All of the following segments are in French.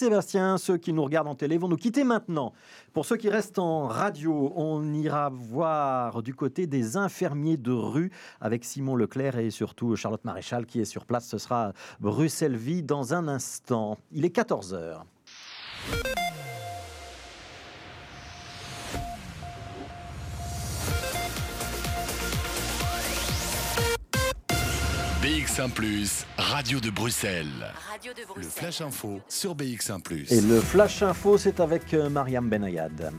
Sébastien, ceux qui nous regardent en télé vont nous quitter maintenant. Pour ceux qui restent en radio, on ira voir du côté des infirmiers de rue avec Simon Leclerc et surtout Charlotte Maréchal qui est sur place. Ce sera Bruxelles-Vie dans un instant. Il est 14h. BX1 ⁇ Radio de Bruxelles. Radio de Bruxelles. Le Flash Info sur BX1 ⁇ Et le Flash Info, c'est avec euh, Mariam Benayad.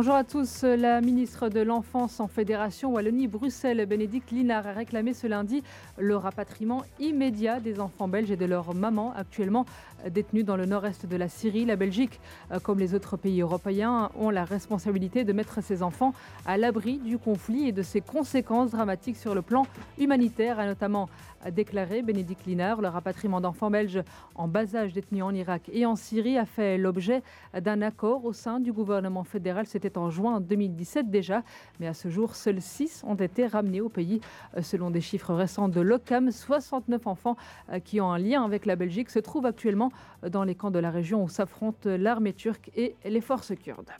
Bonjour à tous. La ministre de l'Enfance en Fédération Wallonie-Bruxelles, Bénédicte Linard, a réclamé ce lundi le rapatriement immédiat des enfants belges et de leurs mamans actuellement détenus dans le nord-est de la Syrie. La Belgique, comme les autres pays européens, ont la responsabilité de mettre ces enfants à l'abri du conflit et de ses conséquences dramatiques sur le plan humanitaire, a notamment déclaré Bénédicte Linard. Le rapatriement d'enfants belges en bas âge détenus en Irak et en Syrie a fait l'objet d'un accord au sein du gouvernement fédéral. En juin 2017 déjà, mais à ce jour, seuls 6 ont été ramenés au pays. Euh, selon des chiffres récents de l'OCAM, 69 enfants euh, qui ont un lien avec la Belgique se trouvent actuellement euh, dans les camps de la région où s'affrontent l'armée turque et les forces kurdes.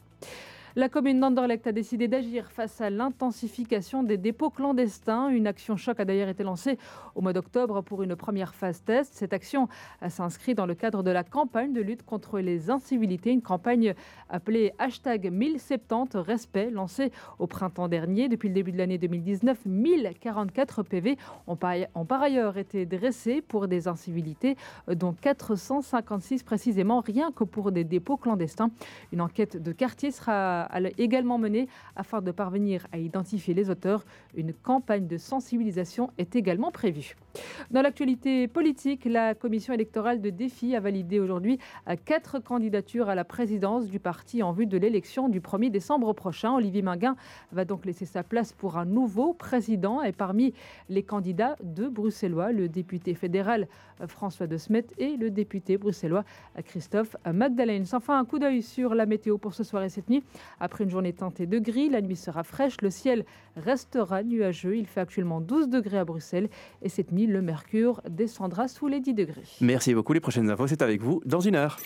La commune d'Anderlecht a décidé d'agir face à l'intensification des dépôts clandestins. Une action choc a d'ailleurs été lancée au mois d'octobre pour une première phase test. Cette action s'inscrit dans le cadre de la campagne de lutte contre les incivilités, une campagne appelée hashtag 1070 respect, lancée au printemps dernier. Depuis le début de l'année 2019, 1044 PV ont par ailleurs été dressés pour des incivilités, dont 456 précisément, rien que pour des dépôts clandestins. Une enquête de quartier sera également menée afin de parvenir à identifier les auteurs. Une campagne de sensibilisation est également prévue. Dans l'actualité politique, la commission électorale de défi a validé aujourd'hui quatre candidatures à la présidence du parti en vue de l'élection du 1er décembre prochain. Olivier Minguin va donc laisser sa place pour un nouveau président et parmi les candidats deux bruxellois, le député fédéral François de Smet et le député bruxellois Christophe Magdalene. Enfin, un coup d'œil sur la météo pour ce soir et cette nuit. Après une journée teintée de gris, la nuit sera fraîche, le ciel restera nuageux. Il fait actuellement 12 degrés à Bruxelles et cette nuit, le mercure descendra sous les 10 degrés. Merci beaucoup. Les prochaines infos, c'est avec vous dans une heure.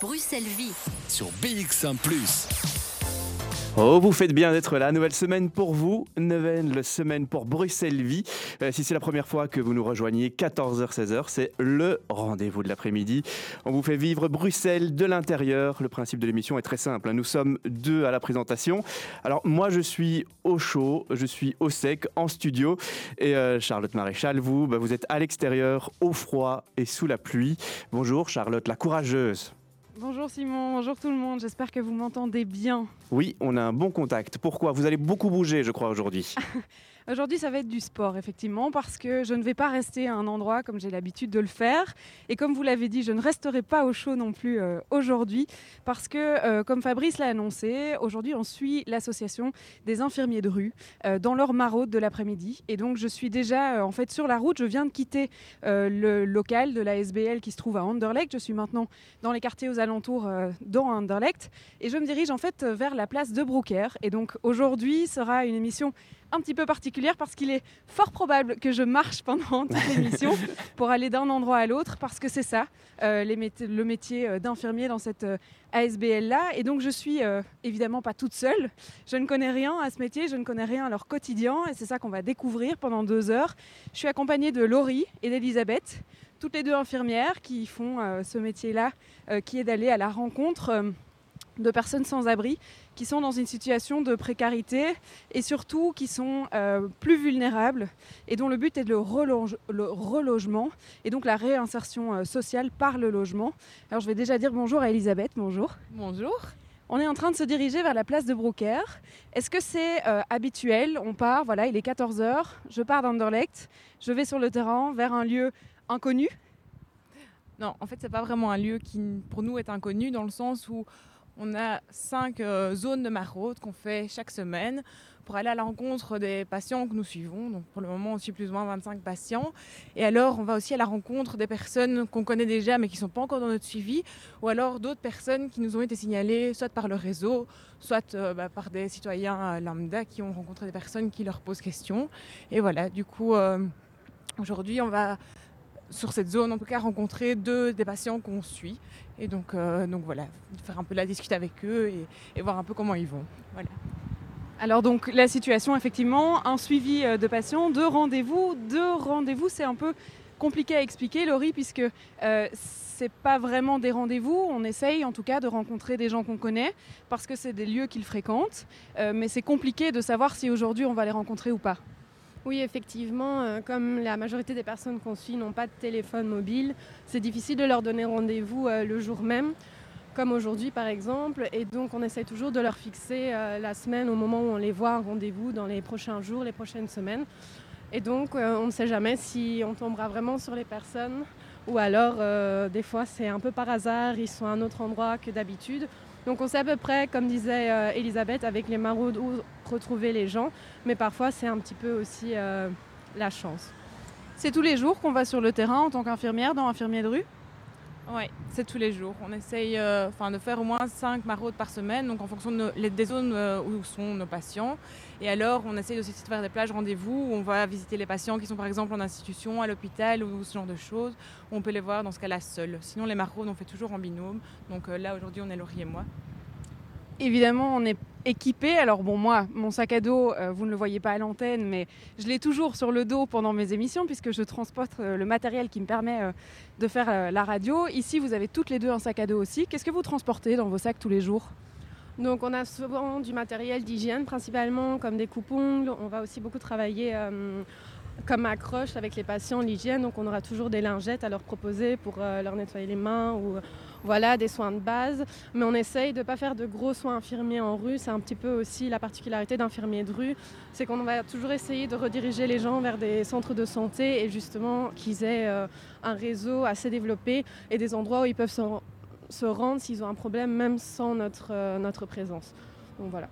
Bruxelles vit sur BX1 ⁇ Oh, vous faites bien d'être là. Nouvelle semaine pour vous, nouvelle semaine pour Bruxelles Vie. Euh, si c'est la première fois que vous nous rejoignez, 14h-16h, c'est le rendez-vous de l'après-midi. On vous fait vivre Bruxelles de l'intérieur. Le principe de l'émission est très simple. Hein. Nous sommes deux à la présentation. Alors, moi, je suis au chaud, je suis au sec, en studio. Et euh, Charlotte Maréchal, vous, bah, vous êtes à l'extérieur, au froid et sous la pluie. Bonjour, Charlotte, la courageuse. Bonjour Simon, bonjour tout le monde, j'espère que vous m'entendez bien. Oui, on a un bon contact. Pourquoi? Vous allez beaucoup bouger, je crois, aujourd'hui. Aujourd'hui, ça va être du sport, effectivement, parce que je ne vais pas rester à un endroit comme j'ai l'habitude de le faire. Et comme vous l'avez dit, je ne resterai pas au chaud non plus euh, aujourd'hui, parce que, euh, comme Fabrice l'a annoncé, aujourd'hui, on suit l'association des infirmiers de rue euh, dans leur maraude de l'après-midi. Et donc, je suis déjà en fait sur la route. Je viens de quitter le local de la SBL qui se trouve à Anderlecht. Je suis maintenant dans les quartiers aux alentours dans Anderlecht. Et je me dirige en fait vers la place de Broucker. Et donc, aujourd'hui sera une émission un petit peu particulière parce qu'il est fort probable que je marche pendant toute l'émission pour aller d'un endroit à l'autre parce que c'est ça, euh, le métier euh, d'infirmier dans cette euh, ASBL-là. Et donc je suis évidemment pas toute seule. Je ne connais rien à ce métier, je ne connais rien à leur quotidien et c'est ça qu'on va découvrir pendant deux heures. Je suis accompagnée de Laurie et d'Elisabeth, toutes les deux infirmières qui font ce métier-là, qui est d'aller à la rencontre de personnes sans abri qui sont dans une situation de précarité et surtout qui sont euh, plus vulnérables et dont le but est de le, relogement et donc la réinsertion euh, sociale par le logement. Alors je vais déjà dire bonjour à Elisabeth, bonjour. Bonjour. On est en train de se diriger vers la place de Broucker. Est-ce que c'est euh, habituel? On part, voilà, il est 14h, je pars d'Anderlecht, je vais sur le terrain vers un lieu inconnu non, en fait, c'est pas vraiment un lieu qui, pour nous, est inconnu dans le sens où on a cinq euh, zones de maraude qu'on fait chaque semaine pour aller à la rencontre des patients que nous suivons. Donc pour le moment, on suit plus ou moins 25 patients. Et alors, on va aussi à la rencontre des personnes qu'on connaît déjà mais qui ne sont pas encore dans notre suivi, ou alors d'autres personnes qui nous ont été signalées soit par le réseau, soit euh, bah, par des citoyens euh, lambda qui ont rencontré des personnes qui leur posent question. Et voilà, du coup, aujourd'hui, on va sur cette zone, en tout cas, rencontrer deux des patients qu'on suit. Et donc, donc voilà, faire un peu la discute avec eux et, voir un peu comment ils vont. Voilà. Alors donc la situation effectivement, un suivi de patients, deux rendez-vous, deux rendez-vous, c'est un peu compliqué à expliquer, Laurie, puisque euh, c'est pas vraiment des rendez-vous. On essaye en tout cas de rencontrer des gens qu'on connaît parce que c'est des lieux qu'ils fréquentent. Euh, mais c'est compliqué de savoir si aujourd'hui on va les rencontrer ou pas. Oui, effectivement, euh, comme la majorité des personnes qu'on suit n'ont pas de téléphone mobile, c'est difficile de leur donner rendez-vous le jour même, comme aujourd'hui par exemple. Et donc on essaye toujours de leur fixer la semaine au moment où on les voit un rendez-vous dans les prochains jours, les prochaines semaines. Et donc, euh, on ne sait jamais si on tombera vraiment sur les personnes ou alors, euh, des fois, c'est un peu par hasard, ils sont à un autre endroit que d'habitude. Donc, on sait à peu près, comme disait euh, Elisabeth, avec les maraudes, où retrouver les gens. Mais parfois, c'est un petit peu aussi la chance. C'est tous les jours qu'on va sur le terrain en tant qu'infirmière dans Infirmier de rue? Oui, c'est tous les jours. On essaye enfin, de faire au moins 5 maraudes par semaine, donc en fonction des zones où sont nos patients. Et alors, on essaye aussi de faire des plages rendez-vous où on va visiter les patients qui sont par exemple en institution, à l'hôpital ou ce genre de choses. On peut les voir dans ce cas-là seuls. Sinon, les maraudes, on fait toujours en binôme. Donc euh, là, aujourd'hui, on est Laurie et moi. Évidemment, on est équipé. Alors bon, moi, mon sac à dos, euh, vous ne le voyez pas à l'antenne, mais je l'ai toujours sur le dos pendant mes émissions puisque je transporte euh, le matériel qui me permet de faire la radio. Ici, vous avez toutes les deux un sac à dos aussi. Qu'est-ce que vous transportez dans vos sacs tous les jours? Donc on a souvent du matériel d'hygiène principalement, comme des coupes-ongles. On va aussi beaucoup travailler euh, comme accroche avec les patients l'hygiène. Donc on aura toujours des lingettes à leur proposer pour euh, leur nettoyer les mains ou voilà, des soins de base. Mais on essaye de ne pas faire de gros soins infirmiers en rue. C'est un petit peu aussi la particularité d'infirmier de rue. C'est qu'on va toujours essayer de rediriger les gens vers des centres de santé et justement qu'ils aient euh, un réseau assez développé et des endroits où ils peuvent se se rendre s'ils ont un problème, même sans notre, euh, notre présence. Donc voilà.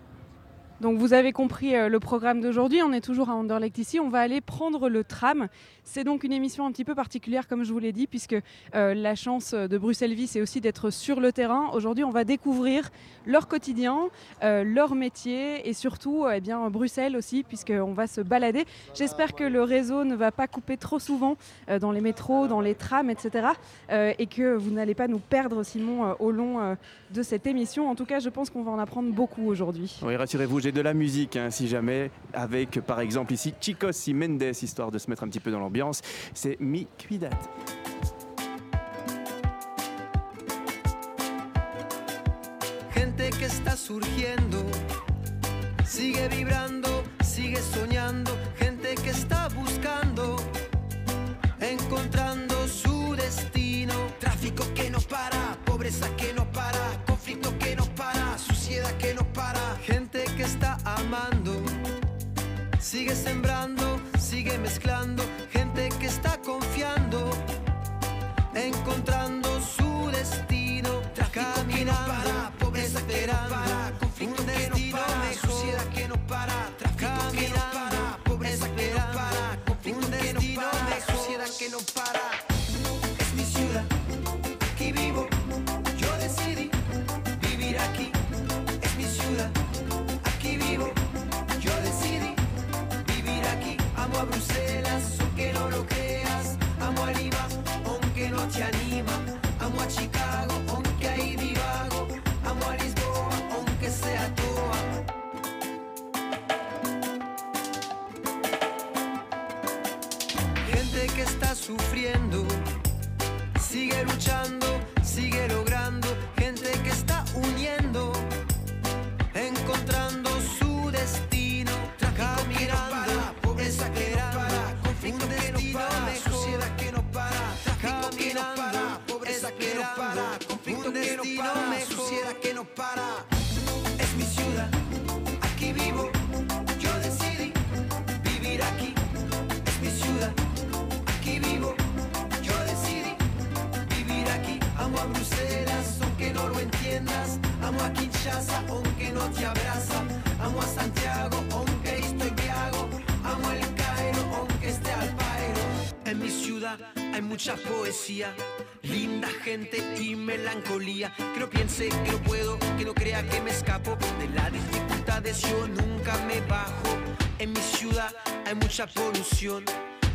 Donc vous avez compris euh, le programme d'aujourd'hui, on est toujours à Anderlecht ici, on va aller prendre le tram. C'est donc une émission un petit peu particulière comme je vous l'ai dit puisque euh, la chance de Bruxelles Vie c'est aussi d'être sur le terrain. Aujourd'hui on va découvrir leur quotidien, euh, leur métier et surtout eh bien, Bruxelles aussi puisqu'on va se balader. J'espère que le réseau ne va pas couper trop souvent dans les métros, dans les trams, etc. et que vous n'allez pas nous perdre Simon au long de cette émission. En tout cas je pense qu'on va en apprendre beaucoup aujourd'hui. Oui rassurez-vous de la musique, hein, si jamais, avec par exemple ici Chicos y Mendes, histoire de se mettre un petit peu dans l'ambiance. C'est Mi Cuidat. Gente que está surgiendo, sigue vibrando, sigue soñando, gente que está buscando, encontrando su destino, tráfico que no para, pobreza que no para, conflicto que no para, suciedad que no para, gente que está amando. Sigue sembrando, sigue mezclando, gente que está confiando, encontrando su destino, caminando, para, pobreza esperando, que no para, para. Mucha poesía, linda gente y melancolía. Que no piense que no puedo, que no crea que me escapo de las dificultades. Yo nunca me bajo. En mi ciudad hay mucha polución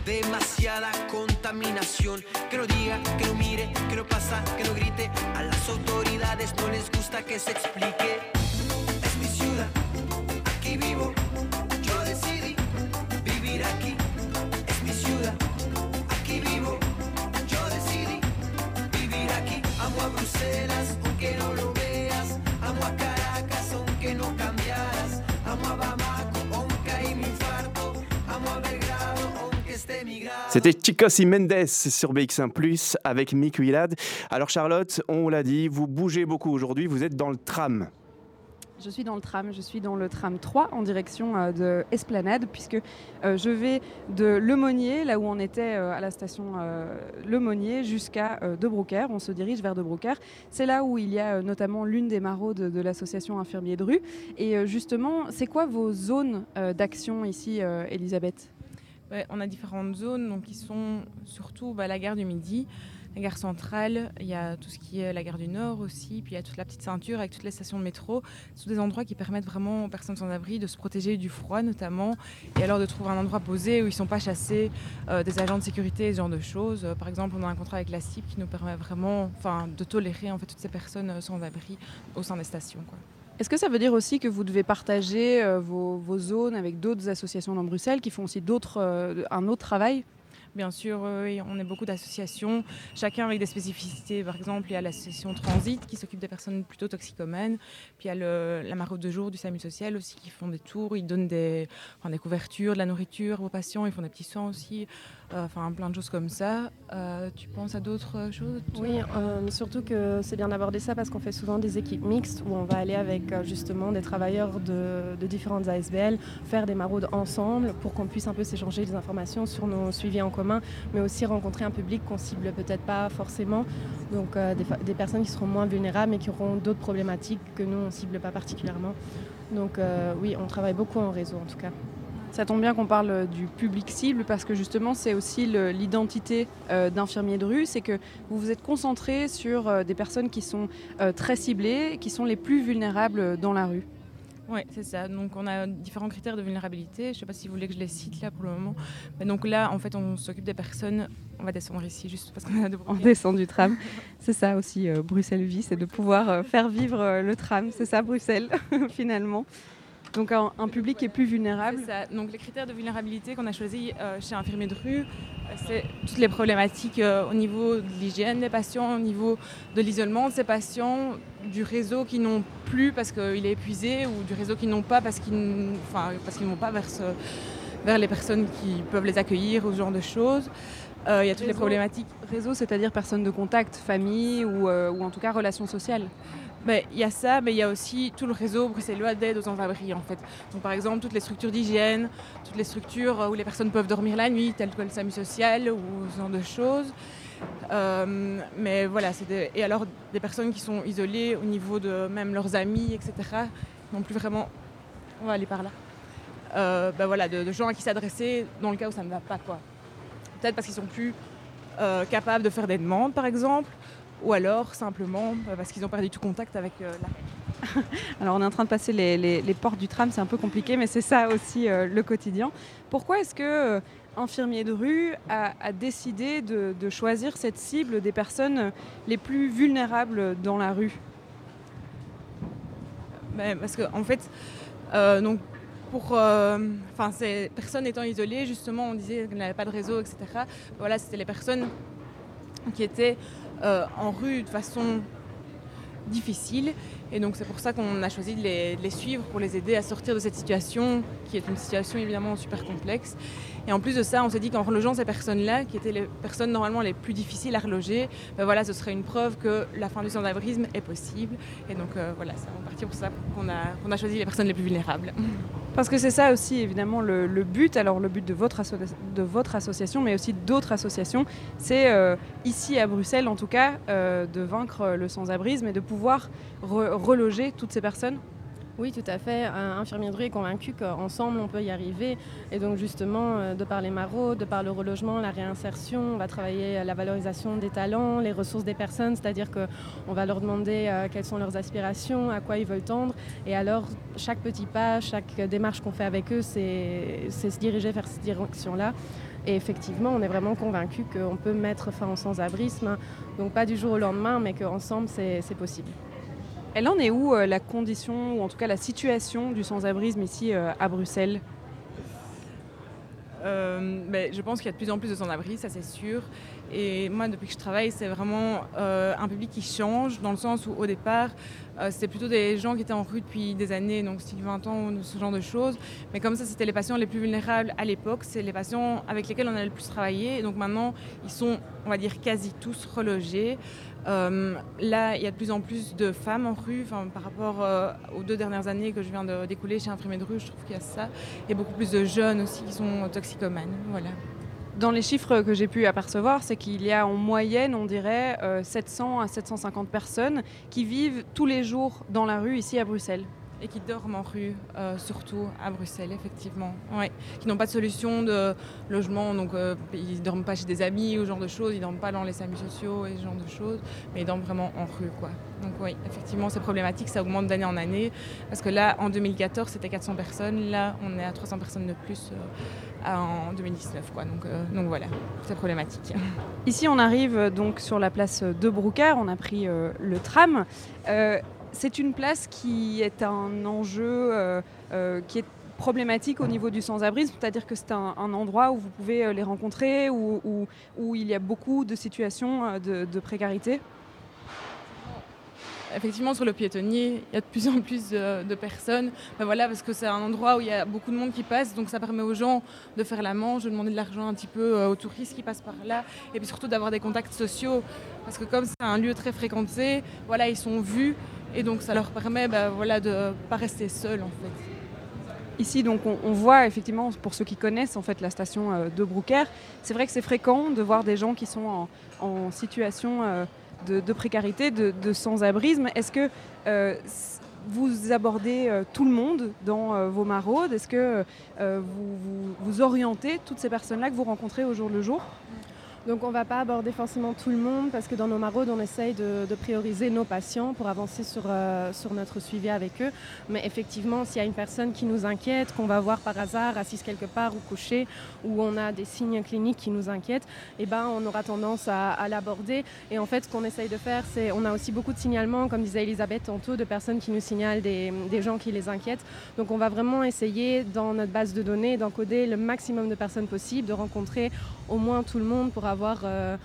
demasiada contaminación. Que no diga, que no mire, que no pasa, que no grite. A las autoridades no les gusta que se explique. C'était Chicos y Mendes sur BX1 avec Mick Willad. Alors Charlotte, on l'a dit, vous bougez beaucoup aujourd'hui, vous êtes dans le tram. Je suis dans le tram, je suis dans le tram 3 en direction euh, de Esplanade puisque euh, je vais de Lemonnier, là où on était euh, à la station euh, Lemonnier, jusqu'à euh, De Broucker. On se dirige vers De Broucker. C'est là où il y a notamment l'une des maraudes de, l'association Infirmiers de rue. Et justement, c'est quoi vos zones d'action ici, Elisabeth? On a différentes zones, donc qui sont surtout bah, la gare du Midi, la gare centrale, il y a tout ce qui est la gare du Nord aussi, puis il y a toute la petite ceinture avec toutes les stations de métro. Ce sont des endroits qui permettent vraiment aux personnes sans abri de se protéger du froid notamment, et alors de trouver un endroit posé où ils ne sont pas chassés euh, des agents de sécurité, ce genre de choses. Par exemple, on a un contrat avec la CIP qui nous permet vraiment de tolérer en fait, toutes ces personnes euh, sans abri au sein des stations. Est-ce que ça veut dire aussi que vous devez partager euh, vos, zones avec d'autres associations dans Bruxelles qui font aussi d'autres, un autre travail? Bien sûr, euh, on est beaucoup d'associations, chacun avec des spécificités. Par exemple, il y a l'association Transit qui s'occupe des personnes plutôt toxicomènes. Puis il y a le- la maraude de jour du SAMU social aussi qui font des tours. Ils donnent des, des couvertures, de la nourriture aux patients. Ils font des petits soins aussi. Euh, Enfin, plein de choses comme ça. Euh, tu penses à d'autres choses Oui, euh, surtout que c'est bien d'aborder ça parce qu'on fait souvent des équipes mixtes où on va aller avec justement des travailleurs de, différentes ASBL faire des maraudes ensemble pour qu'on puisse un peu s'échanger des informations sur nos suivis en commun, mais aussi rencontrer un public qu'on cible peut-être pas forcément, donc des, personnes qui seront moins vulnérables mais qui auront d'autres problématiques que nous on cible pas particulièrement. Donc oui, on travaille beaucoup en réseau en tout cas. Ça tombe bien qu'on parle du public cible parce que justement c'est aussi l'identité euh, d'infirmier de rue, c'est que vous vous êtes concentré sur euh, des personnes qui sont euh, très ciblées, qui sont les plus vulnérables dans la rue. Oui, c'est ça. Donc on a différents critères de vulnérabilité. Je ne sais pas si vous voulez que je les cite là pour le moment. Mais donc là, en fait, on s'occupe des personnes. On va descendre ici juste parce qu'on a de On descend du tram. C'est ça aussi euh, Bruxelles Vie, c'est de pouvoir faire vivre le tram. C'est ça Bruxelles finalement. Donc un, un public qui est plus vulnérable. Ça. Donc les critères de vulnérabilité qu'on a choisis euh, chez Infirmier de rue, euh, c'est toutes les problématiques euh, au niveau de l'hygiène des patients, au niveau de l'isolement de ces patients, du réseau qui n'ont plus parce qu'il est épuisé ou du réseau qui n'ont pas parce qu'ils ne vont pas vers, ce- vers les personnes qui peuvent les accueillir ou ce genre de choses. Euh, Il y a toutes les problématiques Réseau, c'est-à-dire personne de contact, famille ou, euh, ou en tout cas relations sociales. Il y a ça, mais il y a aussi tout le réseau bruxellois d'aide aux sans-abri en fait. Donc par exemple toutes les structures d'hygiène, toutes les structures euh, où les personnes peuvent dormir la nuit, telles que le SAMU social ou ce genre de choses. Euh, mais voilà, c'est des- et alors des personnes qui sont isolées au niveau de même leurs amis, etc. Non plus vraiment. On va aller par là. Ben voilà, de, gens à qui s'adresser dans le cas où ça ne va pas quoi. Peut-être parce qu'ils sont plus capables de faire des demandes par exemple, ou alors simplement euh, parce qu'ils ont perdu tout contact avec euh, la Alors on est en train de passer les, les- les portes du tram, c'est un peu compliqué, mais c'est ça aussi euh, le quotidien. Pourquoi est-ce que Infirmier de rue a, a décidé de, de choisir cette cible des personnes les plus vulnérables dans la rue? Ben, parce que en fait, euh, donc pour, euh, ces personnes étant isolées, justement, on disait qu'elles n'avaient pas de réseau, etc. Voilà, c'était les personnes qui étaient euh, en rue de façon difficile, et donc c'est pour ça qu'on a choisi de les, de les suivre pour les aider à sortir de cette situation, qui est une situation évidemment super complexe. Et en plus de ça, on s'est dit qu'en relogeant ces personnes-là, qui étaient les personnes normalement les plus difficiles à reloger, ben voilà, ce serait une preuve que la fin du sans-abrisme est possible. Et donc euh, voilà, c'est en partie pour ça qu'on a, choisi les personnes les plus vulnérables. Parce que c'est ça aussi évidemment le, but, alors le but de votre, association, mais aussi d'autres associations, c'est euh, ici à Bruxelles en tout cas euh, de vaincre le sans-abrisme et de pouvoir re- reloger toutes ces personnes. Oui, tout à fait. Un infirmier de rue est convaincu qu'ensemble, on peut y arriver. Et donc, justement, euh, de par les maraudes, de par le relogement, la réinsertion, on va travailler à la valorisation des talents, les ressources des personnes, c'est-à-dire qu'on va leur demander euh, quelles sont leurs aspirations, à quoi ils veulent tendre. Et alors, chaque petit pas, chaque démarche qu'on fait avec eux, c'est c'est se diriger vers cette direction-là. Et effectivement, on est vraiment convaincu qu'on peut mettre fin au sans-abrisme, donc pas du jour au lendemain, mais qu'ensemble, c'est possible. Elle en est où euh, la condition, ou en tout cas la situation du sans-abrisme ici euh, à Bruxelles? Euh, mais je pense qu'il y a de plus en plus de sans-abri, ça c'est sûr. Et moi, depuis que je travaille, c'est vraiment un public qui change, dans le sens où au départ, c'était plutôt des gens qui étaient en rue depuis des années, donc style 20 ans, ce genre de choses. Mais comme ça, c'était les patients les plus vulnérables à l'époque, c'est les patients avec lesquels on a le plus travaillé. Donc maintenant, ils sont, on va dire, quasi tous relogés. Euh, là, il y a de plus en plus de femmes en rue, par rapport euh, aux deux dernières années que je viens de découler chez Infirmier de rue, je trouve qu'il y a ça. Il y a beaucoup plus de jeunes aussi qui sont toxicomanes. Voilà. Dans les chiffres que j'ai pu apercevoir, c'est qu'il y a en moyenne, on dirait, 700 à 750 personnes qui vivent tous les jours dans la rue ici à Bruxelles et qui dorment en rue, euh, surtout à Bruxelles, effectivement. Ouais. Qui n'ont pas de solution de logement, donc euh, ils ne dorment pas chez des amis ou ce genre de choses, ils ne dorment pas dans les SAMU sociaux et ce genre de choses, mais ils dorment vraiment en rue. Quoi. Donc oui, effectivement, c'est problématique, ça augmente d'année en année, parce que là, en 2014, c'était 400 personnes, là, on est à 300 personnes de plus euh, en 2019. Quoi. Donc, voilà, c'est problématique. Ici, on arrive donc sur la place de Broucker, on a pris le tram c'est une place qui est un enjeu euh, euh, qui est problématique au niveau du sans-abrisme, c'est-à-dire que c'est un, endroit où vous pouvez euh, les rencontrer, où, il y a beaucoup de situations de précarité effectivement, sur le piétonnier, il y a de plus en plus de, personnes. Ben voilà, parce que c'est un endroit où il y a beaucoup de monde qui passe, donc ça permet aux gens de faire la manche, de demander de l'argent un petit peu aux touristes qui passent par là, et puis surtout d'avoir des contacts sociaux, parce que comme c'est un lieu très fréquenté, voilà, ils sont vus, et donc ça leur permet ben, voilà, de ne pas rester seuls en fait. Ici, donc, on, voit effectivement, pour ceux qui connaissent en fait la station euh, de Broucker, c'est vrai que c'est fréquent de voir des gens qui sont en, situation euh, de, précarité, de, sans-abrisme. Est-ce que euh, vous abordez tout le monde dans vos maraudes? Est-ce que vous, vous, orientez toutes ces personnes-là que vous rencontrez au jour le jour? Donc on ne va pas aborder forcément tout le monde parce que dans nos maraudes, on essaye de, prioriser nos patients pour avancer sur, euh, sur notre suivi avec eux. Mais effectivement, s'il y a une personne qui nous inquiète, qu'on va voir par hasard assise quelque part ou couchée, ou on a des signes cliniques qui nous inquiètent, eh ben, on aura tendance à, l'aborder. Et en fait, ce qu'on essaye de faire, c'est on a aussi beaucoup de signalements, comme disait Elisabeth tantôt, de personnes qui nous signalent des, des gens qui les inquiètent. Donc on va vraiment essayer dans notre base de données d'encoder le maximum de personnes possible, de rencontrer au moins tout le monde pour avoir euh,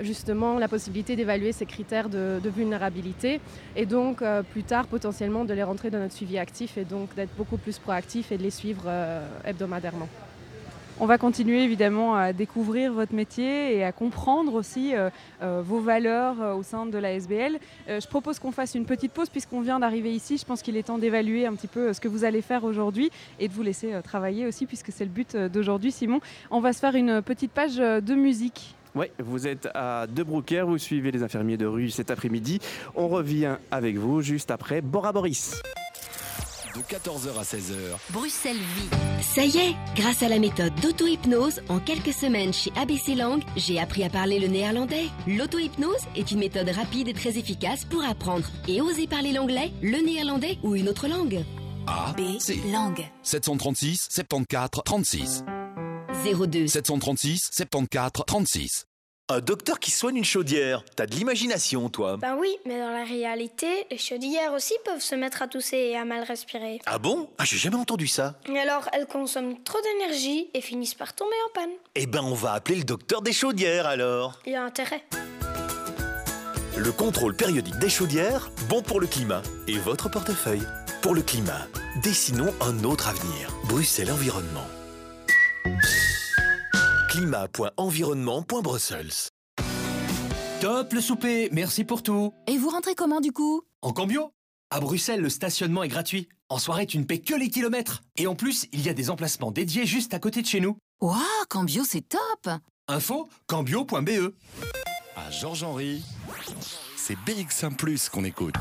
justement la possibilité d'évaluer ces critères de, vulnérabilité et donc euh, plus tard potentiellement de les rentrer dans notre suivi actif et donc d'être beaucoup plus proactif et de les suivre euh, hebdomadairement. On va continuer évidemment à découvrir votre métier et à comprendre aussi vos valeurs au sein de la SBL. je propose qu'on fasse une petite pause puisqu'on vient d'arriver ici. Je pense qu'il est temps d'évaluer un petit peu ce que vous allez faire aujourd'hui et de vous laisser travailler aussi puisque c'est le but d'aujourd'hui Simon. On va se faire une petite page de musique. Oui, vous êtes à De Broucker, vous suivez les infirmiers de rue cet après-midi. On revient avec vous juste après Bora Boris. De 14h à 16h. Bruxelles Vie. Ça y est, grâce à la méthode d'auto-hypnose, en quelques semaines chez ABC Langue, j'ai appris à parler le néerlandais. L'auto-hypnose est une méthode rapide et très efficace pour apprendre et oser parler l'anglais, le néerlandais ou une autre langue. A, B, Langue. 736 74 36. 02 736 74 36. Un docteur qui soigne une chaudière. T'as de l'imagination, toi. Ben oui, mais dans la réalité, les chaudières aussi peuvent se mettre à tousser et à mal respirer. Ah bon? Ah, j'ai jamais entendu ça. Et alors, elles consomment trop d'énergie et finissent par tomber en panne. Eh ben, on va appeler le docteur des chaudières alors. Il y a intérêt. Le contrôle périodique des chaudières, bon pour le climat et votre portefeuille. Pour le climat, dessinons un autre avenir. Bruxelles Environnement climat.environnement.brussels. Top le souper, merci pour tout. Et vous rentrez comment du coup? En cambio. À Bruxelles, le stationnement est gratuit. En soirée, tu ne paies que les kilomètres. Et en plus, il y a des emplacements dédiés juste à côté de chez nous. Waouh, Cambio, c'est top Info, cambio.be. À Georges-Henri, c'est BX1 Plus qu'on écoute.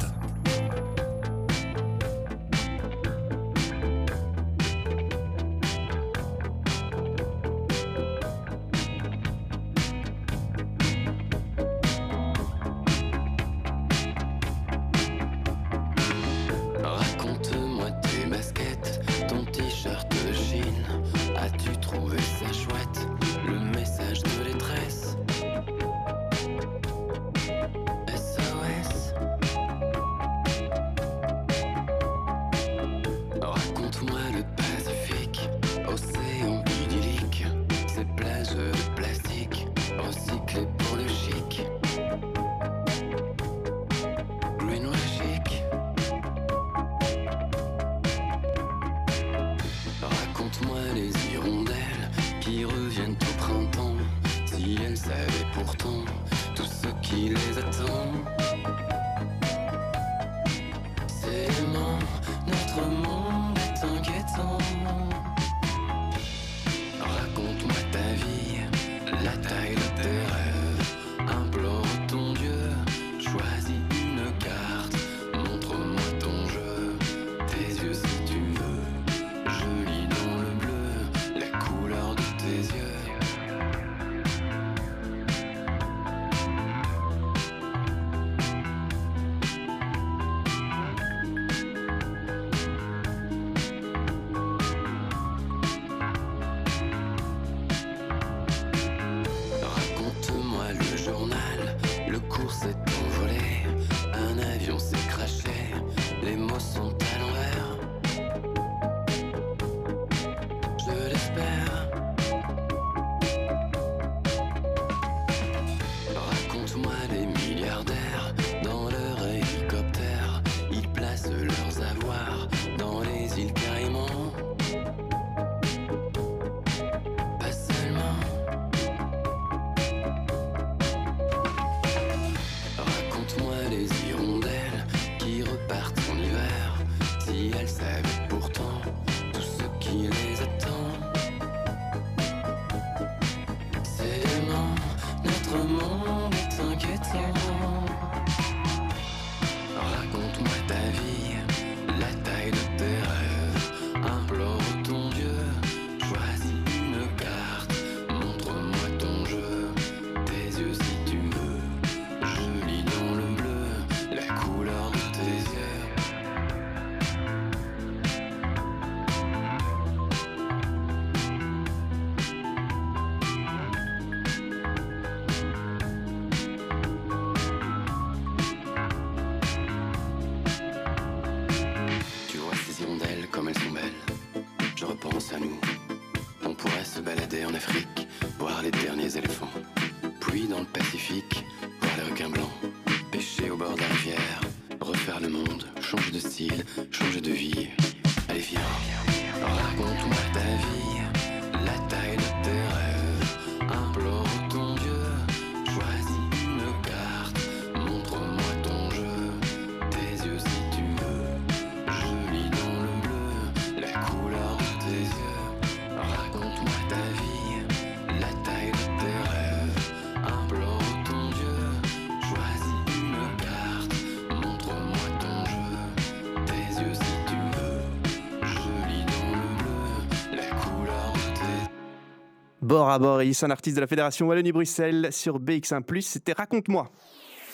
Bora Boris, un artiste de la Fédération Wallonie-Bruxelles sur BX1+, c'était Raconte-moi.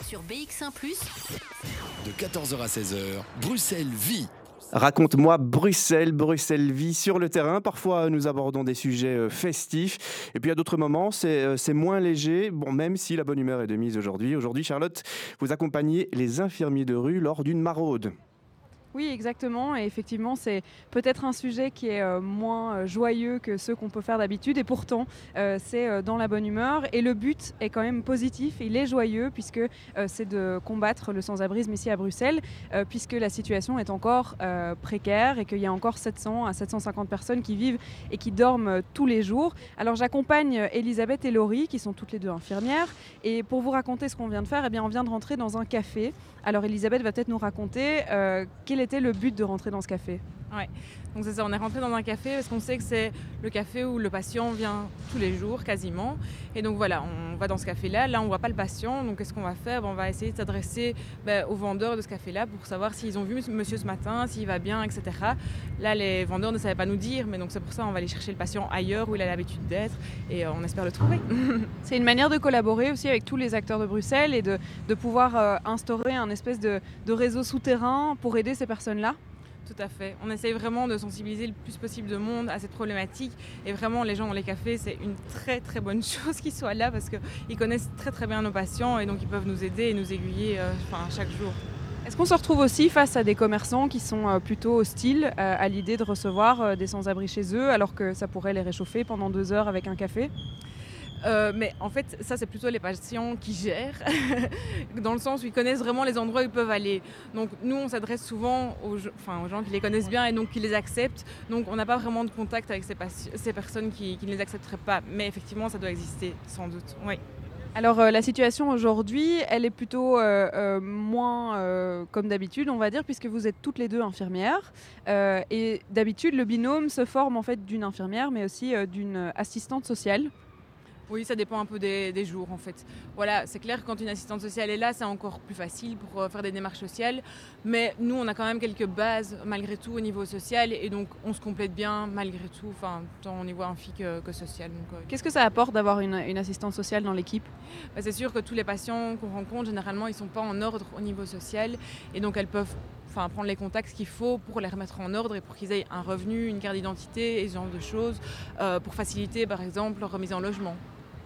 Sur BX1 ⁇ De 14h à 16h, Bruxelles vit. Raconte-moi Bruxelles, Bruxelles vit sur le terrain. Parfois, nous abordons des sujets euh, festifs. Et puis, à d'autres moments, c'est euh, c'est moins léger. Bon, même si la bonne humeur est de mise aujourd'hui. Aujourd'hui, Charlotte, vous accompagnez les infirmiers de rue lors d'une maraude. Oui, exactement. Et effectivement, c'est peut-être un sujet qui est euh, moins euh, joyeux que ceux qu'on peut faire d'habitude. Et pourtant, euh, c'est dans la bonne humeur. Et le but est quand même positif. Il est joyeux puisque c'est de combattre le sans-abrisme ici à Bruxelles, puisque la situation est encore précaire et qu'il y a encore 700 à 750 personnes qui vivent et qui dorment tous les jours. Alors j'accompagne Elisabeth et Laurie, qui sont toutes les deux infirmières. Et pour vous raconter ce qu'on vient de faire, eh bien, on vient de rentrer dans un café. Alors Elisabeth va peut-être nous raconter euh, quel était le but de rentrer dans ce café? Donc on est rentré dans un café parce qu'on sait que c'est le café où le patient vient tous les jours quasiment. Et donc voilà, on va dans ce café-là. Là, on voit pas le patient. Donc qu'est-ce qu'on va faire? On va essayer de s'adresser ben, aux vendeurs de ce café-là pour savoir s'ils ont vu monsieur ce matin, s'il va bien, etc. Là, les vendeurs ne savaient pas nous dire, mais donc c'est pour ça on va aller chercher le patient ailleurs où il a l'habitude d'être et euh, on espère le trouver. C'est une manière de collaborer aussi avec tous les acteurs de Bruxelles et de, pouvoir euh, instaurer un espèce de réseau souterrain pour aider ces personnes-là. Tout à fait. On essaye vraiment de sensibiliser le plus possible de monde à cette problématique. Et vraiment, les gens dans les cafés, c'est une très très bonne chose qu'ils soient là parce qu'ils connaissent très très bien nos patients et donc ils peuvent nous aider et nous aiguiller euh, chaque jour. Est-ce qu'on se retrouve aussi face à des commerçants qui sont euh, plutôt hostiles euh, à l'idée de recevoir des sans-abri chez eux alors que ça pourrait les réchauffer pendant deux heures avec un café? Euh, mais en fait, ça, c'est plutôt les patients qui gèrent, dans le sens où ils connaissent vraiment les endroits où ils peuvent aller. Donc, nous, on s'adresse souvent aux, enfin, aux gens qui les connaissent bien et donc qui les acceptent. Donc, on n'a pas vraiment de contact avec ces, personnes qui, ne les accepteraient pas. Mais effectivement, ça doit exister, sans doute. Oui. Alors euh, la situation aujourd'hui, elle est plutôt euh, moins comme d'habitude, on va dire, puisque vous êtes toutes les deux infirmières. Et d'habitude, le binôme se forme en fait d'une infirmière, mais aussi d'une assistante sociale. Oui, ça dépend un peu des, des jours en fait. Voilà, c'est clair quand une assistante sociale est là, c'est encore plus facile pour euh, faire des démarches sociales. Mais nous, on a quand même quelques bases malgré tout au niveau social et donc on se complète bien malgré tout, enfin tant au niveau infi que, que social. Euh, Qu'est-ce que ça apporte d'avoir une, une, assistante sociale dans l'équipe? Bah, C'est sûr que tous les patients qu'on rencontre, généralement, ils ne sont pas en ordre au niveau social et donc elles peuvent enfin, prendre les contacts qu'il faut pour les remettre en ordre et pour qu'ils aient un revenu, une carte d'identité et ce genre de choses euh, pour faciliter par exemple leur remise en logement.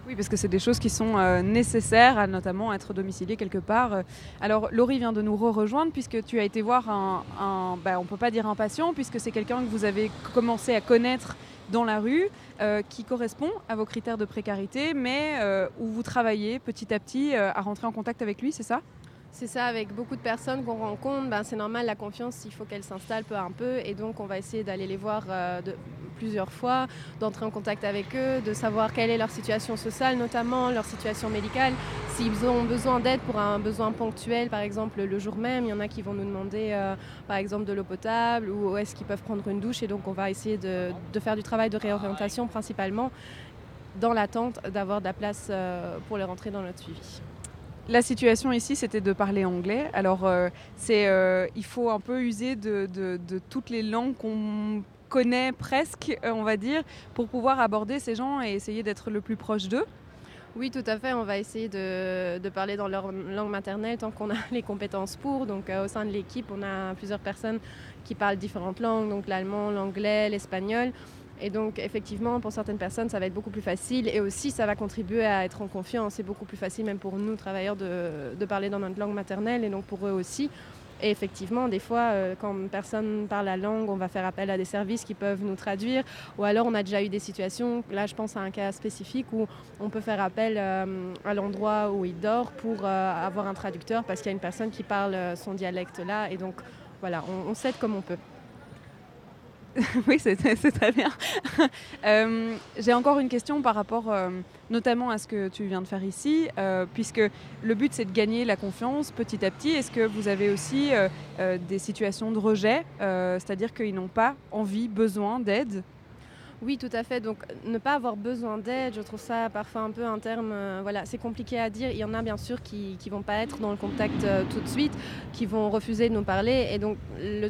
Oui, parce que c'est des choses qui sont euh, nécessaires à notamment être domicilié quelque part. Alors, Laurie vient de nous re-rejoindre puisque tu as été voir un, bah, peut pas dire un patient, puisque c'est quelqu'un que vous avez commencé à connaître dans la rue, euh, qui correspond à vos critères de précarité, mais euh, où vous travaillez petit à petit euh, à rentrer en contact avec lui, c'est ça? C'est ça, avec beaucoup de personnes qu'on rencontre, ben, c'est normal, la confiance, il faut qu'elle s'installe peu à peu. Et donc, on va essayer d'aller les voir euh, plusieurs fois, d'entrer en contact avec eux, de savoir quelle est leur situation sociale, notamment leur situation médicale. S'ils ont besoin d'aide pour un besoin ponctuel, par exemple le jour même, il y en a qui vont nous demander, euh, par exemple, de l'eau potable ou est-ce qu'ils peuvent prendre une douche. Et donc, on va essayer de, de faire du travail de réorientation principalement dans l'attente d'avoir de la place euh, pour les rentrer dans notre suivi. La situation ici, c'était de parler anglais. Alors, euh, euh, il faut un peu user de, toutes les langues qu'on connaît presque, euh, on va dire, pour pouvoir aborder ces gens et essayer d'être le plus proche d'eux. Oui, tout à fait. On va essayer de, parler dans leur langue maternelle tant qu'on a les compétences pour. Donc, au sein de l'équipe, on a plusieurs personnes qui parlent différentes langues, donc l'allemand, l'anglais, l'espagnol. Et donc, effectivement, pour certaines personnes, ça va être beaucoup plus facile. Et aussi, ça va contribuer à être en confiance. C'est beaucoup plus facile, même pour nous, travailleurs, de, parler dans notre langue maternelle. Et donc, pour eux aussi. Et effectivement, des fois, euh, quand personne parle la langue, on va faire appel à des services qui peuvent nous traduire. Ou alors, on a déjà eu des situations, là, je pense à un cas spécifique, où on peut faire appel euh, à l'endroit où il dort pour euh, avoir un traducteur parce qu'il y a une personne qui parle son dialecte là. Et donc, voilà, on, on s'aide comme on peut. oui, c'est très bien. euh, J'ai encore une question par rapport euh, notamment à ce que tu viens de faire ici, euh, puisque le but c'est de gagner la confiance petit à petit. Est-ce que vous avez aussi des situations de rejet, c'est-à-dire qu'ils n'ont pas envie, besoin d'aide? Oui, tout à fait. Donc, ne pas avoir besoin d'aide, je trouve ça parfois un peu un terme. Voilà, c'est compliqué à dire. Il y en a bien sûr qui ne vont pas être dans le contact tout de suite, qui vont refuser de nous parler. Et donc, le,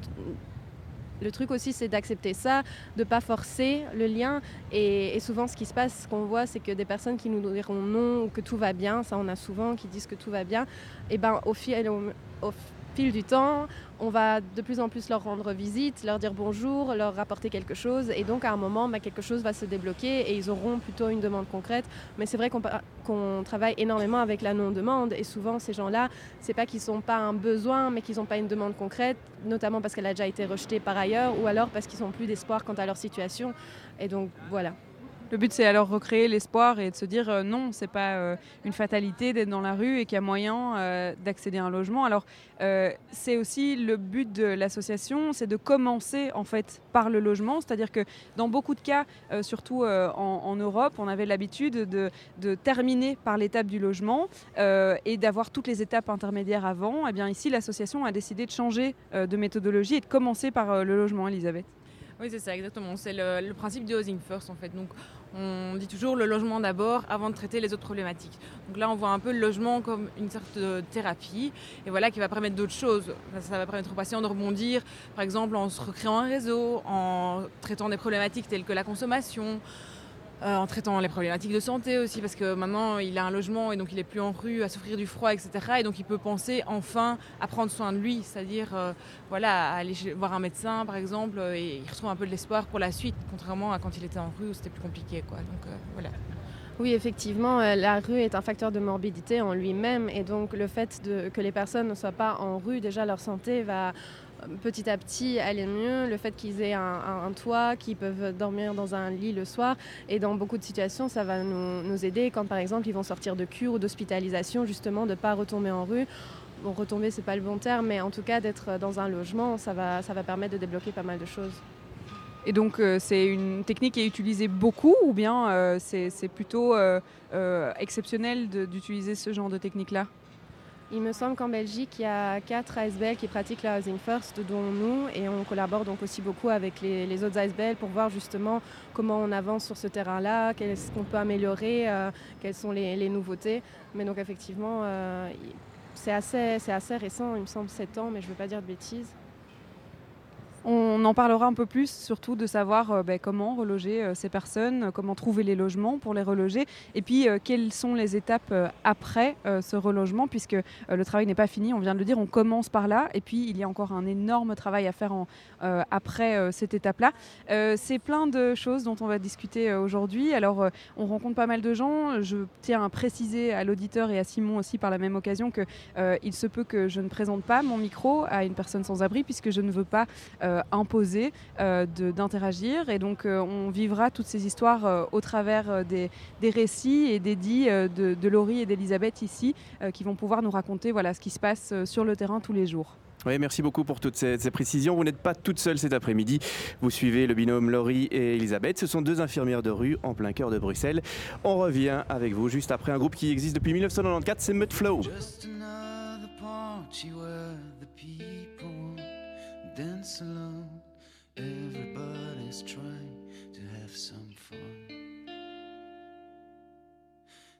le truc aussi, c'est d'accepter ça, de ne pas forcer le lien. Et, souvent, ce qui se passe, ce qu'on voit, c'est que des personnes qui nous diront non ou que tout va bien, ça on a souvent qui disent que tout va bien, et ben fil, au, au fil du temps, on va de plus en plus leur rendre visite, leur dire bonjour, leur rapporter quelque chose. Et donc, à un moment, bah, quelque chose va se débloquer et ils auront plutôt une demande concrète. Mais c'est vrai qu'on qu travaille énormément avec la non-demande. Et souvent, ces gens-là, c'est pas qu'ils n'ont pas un besoin, mais qu'ils n'ont pas une demande concrète, notamment parce qu'elle a déjà été rejetée par ailleurs ou alors parce qu'ils n'ont plus d'espoir quant à leur situation. Et donc, voilà. Le but, c'est alors recréer l'espoir et de se dire euh, non, c'est pas euh, une fatalité d'être dans la rue et qu'il y a moyen euh, d'accéder à un logement. Alors, euh, c'est aussi le but de l'association, c'est de commencer en fait par le logement. C'est-à-dire que dans beaucoup de cas, surtout en, Europe, on avait l'habitude de, de, terminer par l'étape du logement et d'avoir toutes les étapes intermédiaires avant. Et eh bien ici, l'association a décidé de changer de méthodologie et de commencer par le logement, Elisabeth. Oui, c'est ça, exactement. C'est le, le, principe du housing first, en fait. Donc, on dit toujours le logement d'abord avant de traiter les autres problématiques. Donc là, on voit un peu le logement comme une sorte de thérapie, et voilà, qui va permettre d'autres choses. Ça va permettre aux patients de rebondir, par exemple, en se recréant un réseau, en traitant des problématiques telles que la consommation, euh, en traitant les problématiques de santé aussi, parce que maintenant il a un logement et donc il est plus en rue à souffrir du froid, etc. Et donc il peut penser enfin à prendre soin de lui, c'est-à-dire euh, voilà, à aller voir un médecin par exemple, et il retrouve un peu de l'espoir pour la suite, contrairement à quand il était en rue où c'était plus compliqué. Quoi. Donc euh, voilà. Oui, effectivement, la rue est un facteur de morbidité en lui-même et donc le fait de, que les personnes ne soient pas en rue, déjà leur santé va petit à petit aller mieux. Le fait qu'ils aient un, toit, qu'ils peuvent dormir dans un lit le soir et dans beaucoup de situations, ça va nous, aider quand par exemple ils vont sortir de cure ou d'hospitalisation, justement de ne pas retomber en rue. Bon, retomber, c'est pas le bon terme, mais en tout cas d'être dans un logement, ça va, ça va permettre de débloquer pas mal de choses. Et donc, euh, c'est une technique qui est utilisée beaucoup ou bien euh, c'est plutôt euh, exceptionnel d'utiliser ce genre de technique-là? Il me semble qu'en Belgique, il y a quatre ASBL qui pratiquent la Housing First, dont nous, et on collabore donc aussi beaucoup avec les, les autres ASBL pour voir justement comment on avance sur ce terrain-là, qu'est-ce qu'on peut améliorer, euh, quelles sont les, nouveautés. Mais donc effectivement, euh, c'est assez, c'est assez récent, il me semble 7 ans, mais je ne veux pas dire de bêtises. On en parlera un peu plus, surtout de savoir euh, ben, comment reloger euh, ces personnes, euh, comment trouver les logements pour les reloger, et puis quelles sont les étapes après ce relogement, puisque le travail n'est pas fini, on vient de le dire, on commence par là, et puis il y a encore un énorme travail à faire après cette étape-là. C'est plein de choses dont on va discuter aujourd'hui. Alors, on rencontre pas mal de gens. Je tiens à préciser à l'auditeur et à Simon aussi par la même occasion que il se peut que je ne présente pas mon micro à une personne sans abri, puisque je ne veux pas euh, imposer euh, d'interagir. Et donc, euh, on vivra toutes ces histoires euh, au travers euh, des, des récits et des dits euh, de, de Laurie et d'Elisabeth ici, euh, qui vont pouvoir nous raconter voilà, ce qui se passe euh, sur le terrain tous les jours. Oui, merci beaucoup pour toutes ces, ces précisions. Vous n'êtes pas toute seule cet après-midi. Vous suivez le binôme Laurie et Elisabeth. Ce sont deux infirmières de rue en plein cœur de Bruxelles. On revient avec vous juste après un groupe qui existe depuis 1994, c'est Mudflow. Just another party where the people dance alone. Everybody's trying to have some fun.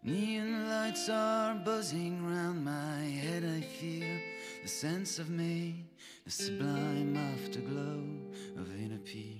Neon lights are buzzing round my head. I feel the sense of me, the sublime afterglow of inner peace.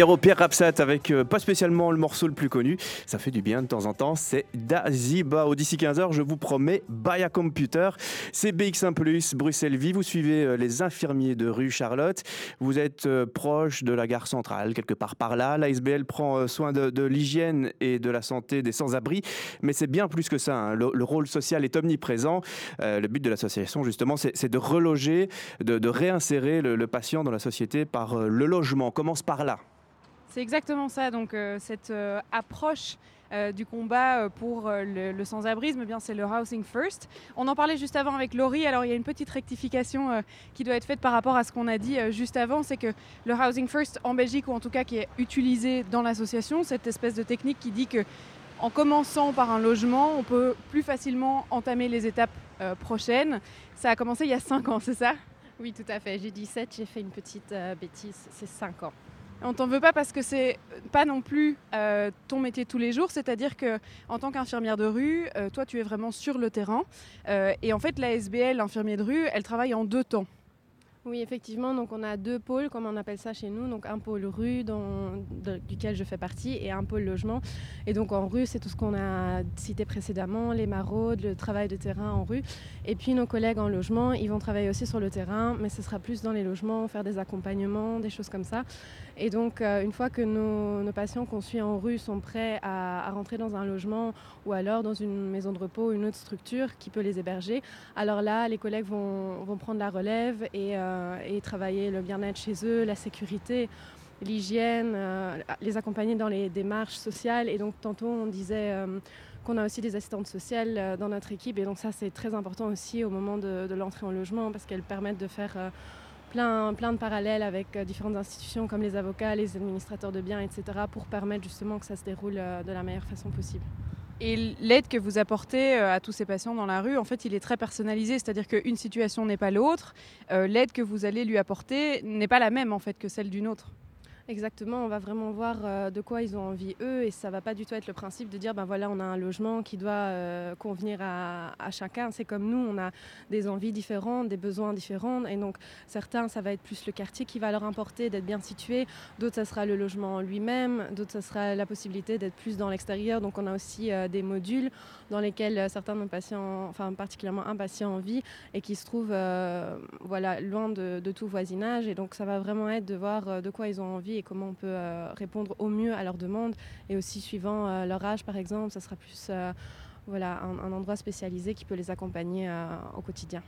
Pierrot Pierre Rapsat avec euh, pas spécialement le morceau le plus connu. Ça fait du bien de temps en temps. C'est Daziba. Au d'ici 15h, je vous promets, Baya Computer. C'est BX1 Plus, Bruxelles Vie. Vous suivez euh, les infirmiers de rue Charlotte. Vous êtes euh, proche de la gare centrale, quelque part par là. L'ASBL prend soin de, l'hygiène et de la santé des sans-abri. Mais c'est bien plus que ça. hein. Le, le rôle social est omniprésent. Le but de l'association, justement, c'est de reloger, de, réinsérer le, le patient dans la société par le logement. Commence par là. C'est exactement ça. Donc euh, cette euh, approche euh, du combat pour le, sans-abrisme, eh bien c'est le housing first. On en parlait juste avant avec Laurie. Alors il y a une petite rectification qui doit être faite par rapport à ce qu'on a dit juste avant, c'est que le housing first en Belgique ou en tout cas qui est utilisé dans l'association, cette espèce de technique qui dit que en commençant par un logement, on peut plus facilement entamer les étapes prochaines. Ça a commencé il y a 5 ans, c'est ça? Oui, tout à fait. J'ai dit 7, j'ai fait une petite bêtise. C'est 5 ans. On t'en veut pas parce que c'est pas non plus euh, ton métier tous les jours, c'est-à-dire que en tant qu'infirmière de rue, euh, toi tu es vraiment sur le terrain Euh, et en fait la SBL, l'infirmier de rue, elle travaille en deux temps. Oui, effectivement, donc on a deux pôles, comme on appelle ça chez nous. Donc un pôle rue duquel je fais partie et un pôle logement. Et donc en rue, c'est tout ce qu'on a cité précédemment, les maraudes, le travail de terrain en rue. Et puis nos collègues en logement, ils vont travailler aussi sur le terrain, mais ce sera plus dans les logements, faire des accompagnements, des choses comme ça. Et donc euh, une fois que nos, patients qu'on suit en rue sont prêts à, rentrer dans un logement ou alors dans une maison de repos, une autre structure qui peut les héberger, alors là, les collègues vont, prendre la relève et, euh, et travailler le bien-être chez eux, la sécurité, l'hygiène, euh, les accompagner dans les démarches sociales. Et donc, tantôt, on disait qu'on a aussi des assistantes sociales dans notre équipe. Et donc, ça, c'est très important aussi au moment de, l'entrée en logement parce qu'elles permettent de faire plein, plein de parallèles avec euh, différentes institutions comme les avocats, les administrateurs de biens, etc. pour permettre justement que ça se déroule euh, de la meilleure façon possible. Et l'aide que vous apportez euh, à tous ces patients dans la rue, en fait, il est très personnalisé, c'est-à-dire qu'une situation n'est pas l'autre. L'aide que vous allez lui apporter n'est pas la même en fait que celle d'une autre. Exactement, on va vraiment voir euh, de quoi ils ont envie eux et ça va pas du tout être le principe de dire ben voilà on a un logement qui doit euh, convenir à, chacun. C'est comme nous, on a des envies différentes, des besoins différents et donc certains ça va être plus le quartier qui va leur importer d'être bien situé, d'autres ça sera le logement en lui-même, d'autres ça sera la possibilité d'être plus dans l'extérieur. Donc on a aussi euh, des modules dans lesquels euh, certains de nos patients, enfin particulièrement un patient en vie et qui se trouve euh, voilà loin de, tout voisinage et donc ça va vraiment être de voir euh, de quoi ils ont envie et comment on peut répondre au mieux à leurs demandes et aussi suivant leur âge par exemple, ça sera plus voilà, un, endroit spécialisé qui peut les accompagner au quotidien.